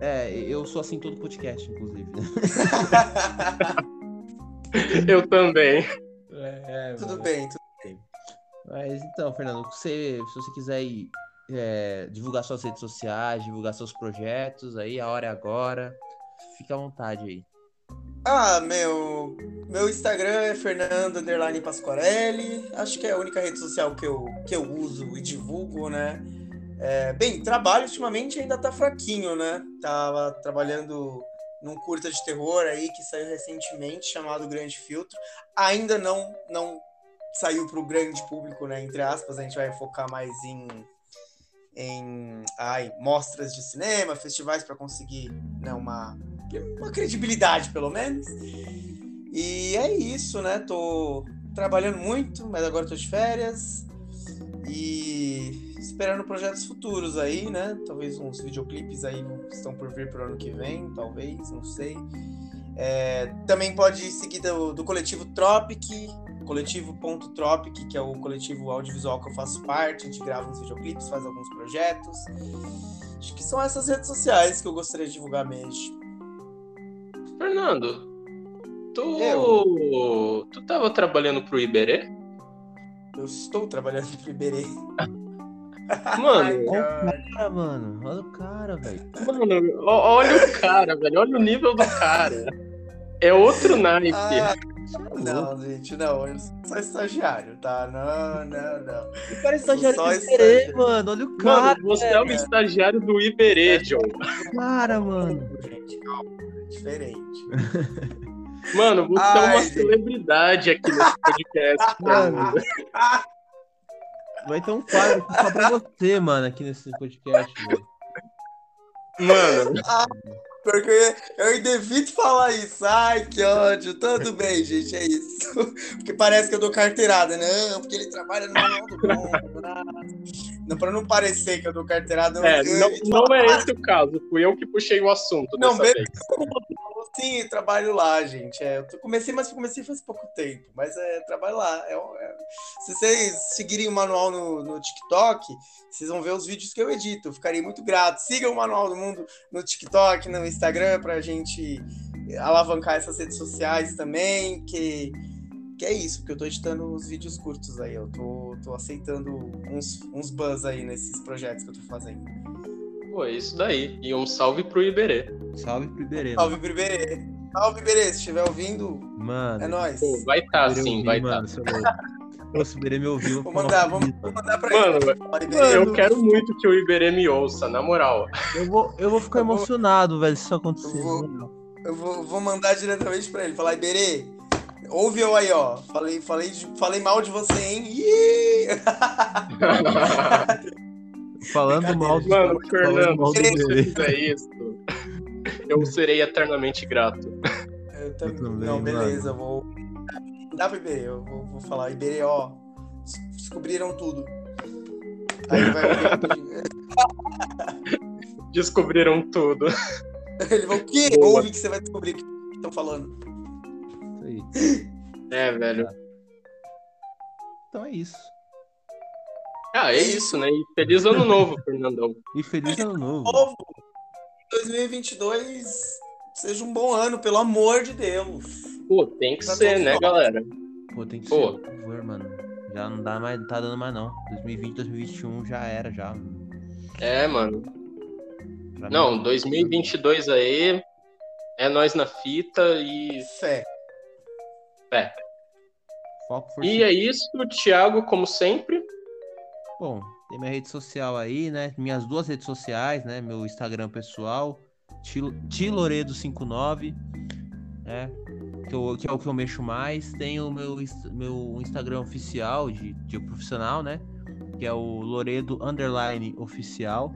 É, eu sou assim todo podcast, inclusive. eu também. É, tudo bem, tudo mas então, Fernando, você, se você quiser ir, é, divulgar suas redes sociais, divulgar seus projetos, aí a hora é agora. Fica à vontade aí. Ah, meu, meu Instagram é Fernando Pasquarelli. Acho que é a única rede social que eu, que eu uso e divulgo, né? É, bem, trabalho ultimamente ainda tá fraquinho, né? Tava trabalhando num curta de terror aí que saiu recentemente chamado Grande Filtro. Ainda não não saiu para o grande público, né? Entre aspas, a gente vai focar mais em, em ai, mostras de cinema, festivais para conseguir né, uma, uma credibilidade, pelo menos. E é isso, né? Tô trabalhando muito, mas agora tô de férias e esperando projetos futuros aí, né? Talvez uns videoclipes aí estão por vir pro ano que vem, talvez, não sei. É, também pode seguir do, do coletivo Tropic, coletivo.tropic, que é o coletivo audiovisual que eu faço parte, a gente grava uns videoclipes, faz alguns projetos. Acho que são essas redes sociais que eu gostaria de divulgar mesmo. Fernando, tu, eu? tu tava trabalhando pro Iberê? Eu estou trabalhando pro Iberê. Mano, olha o cara, mano. Olha o cara, velho. Mano, olha o cara, velho. Olha o nível do cara. É outro naipe. Ah, não, gente, não. Eu sou estagiário, tá? Não, não, não. O cara é estagiário do Iberê, mano. Olha o cara. Mano, você é, é o estagiário do Iberê, John. Cara, mano. Gente, calma. Diferente. Mano, você Ai, é uma gente. celebridade aqui nesse podcast, mano. Vai ter um quadro só pra você, mano, aqui nesse podcast, velho. Mano. Porque eu ainda evito falar isso. Ai, que ódio. Tudo bem, gente, é isso. Porque parece que eu dou carteirada. Não, porque ele trabalha no Manual do Bom. Pra não parecer que eu dou carteirada. É, eu, não, eu, não é esse o caso. Fui eu que puxei o assunto Não, beleza. vez. Sim, trabalho lá, gente. É, eu comecei, mas comecei faz pouco tempo. Mas é, trabalho lá. É, é- se vocês seguirem o manual no, no TikTok, vocês vão ver os vídeos que eu edito. Eu ficaria muito grato. Sigam o Manual do Mundo no TikTok, no Instagram, pra gente alavancar essas redes sociais também. Que, que é isso, porque eu tô editando os vídeos curtos aí. Eu tô, tô aceitando uns, uns buzz aí nesses projetos que eu tô fazendo. Pô, é isso daí. E um salve pro Iberê. Salve pro Iberê. Salve, Iberê. Salve, Iberê. Se estiver ouvindo, Mano. é nóis. Pô, vai tá Iberê sim, vai tá. mano, seu louco. Pô, se o Iberê me ouviu, eu Vou vou mandar, vou mano. mandar pra Mano, ele. Iberê. eu quero muito que o Iberê me ouça, na moral. Eu vou, eu vou ficar Eu vou- emocionado, velho, se isso acontecer. Eu vou- mano. Eu vou, vou mandar diretamente pra ele. Falar, Iberê, ouve eu aí, ó. Falei, falei, falei mal de você, hein? Ih! Falando mal do Mano, Fernando, se você fizer isso, eu serei eternamente grato. Eu também. também, Não, beleza, eu vou. Dá pro Iberê, eu vou, vou falar. Iberê, ó. des- Descobriram tudo. Aí vai ouvir. Descobriram tudo. Ele vai, o quê? Boa. Ouve que você vai descobrir o que estão falando. Isso aí. É, velho. Então é isso. Ah, é isso, né? E feliz ano novo, Fernandão. E feliz ano novo. Novo. 2022 seja um bom ano, pelo amor de Deus. Pô, tem que Tá ser, né, bom. galera? Pô, tem que Pô. ser, por favor, mano. Já não dá mais, não tá dando mais não. 2020, 2021 já era, já. É, mano. Pra mim, Não, 2022 aí é nós na fita e. Fé. É. Foco for E é isso, Thiago, como sempre. Bom, tem minha rede social aí, né? Minhas duas redes sociais, né? Meu Instagram pessoal, Ti- Tiloredo59, né? Que, eu- que é o que eu mexo mais. Tem o meu, meu Instagram oficial de, de profissional, né? Que é o Loredo Underline Oficial.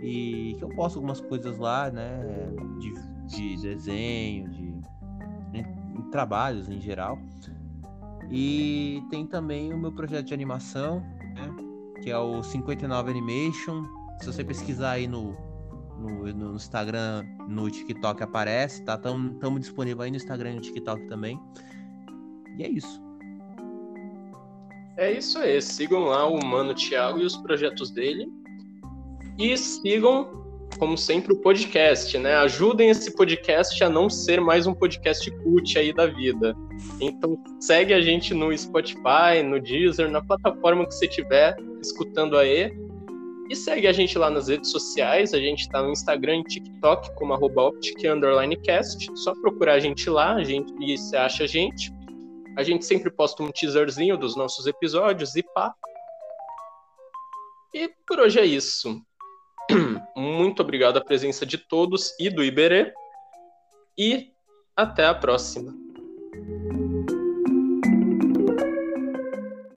E que eu posto algumas coisas lá, né? De, de desenho, de em trabalhos em geral. E tem também o meu projeto de animação, né? Que é o 59 Animation. Se você pesquisar aí no, no, no Instagram, no TikTok aparece, tá? Estamos disponível aí no Instagram e no TikTok também. E é isso. É isso aí. Sigam lá o Mano Thiago e os projetos dele. E sigam, como sempre, o podcast, né? Ajudem esse podcast a não ser mais um podcast cult aí da vida. Então segue a gente no Spotify, no Deezer, na plataforma que você estiver escutando aí. E segue a gente lá nas redes sociais. A gente tá no Instagram e TikTok como arroba Optic underline cast. Só procurar a gente lá, a gente, e você acha a gente. A gente sempre posta um teaserzinho dos nossos episódios e pá. E por hoje é isso. Muito obrigado à presença de todos e do Iberê. E até a próxima.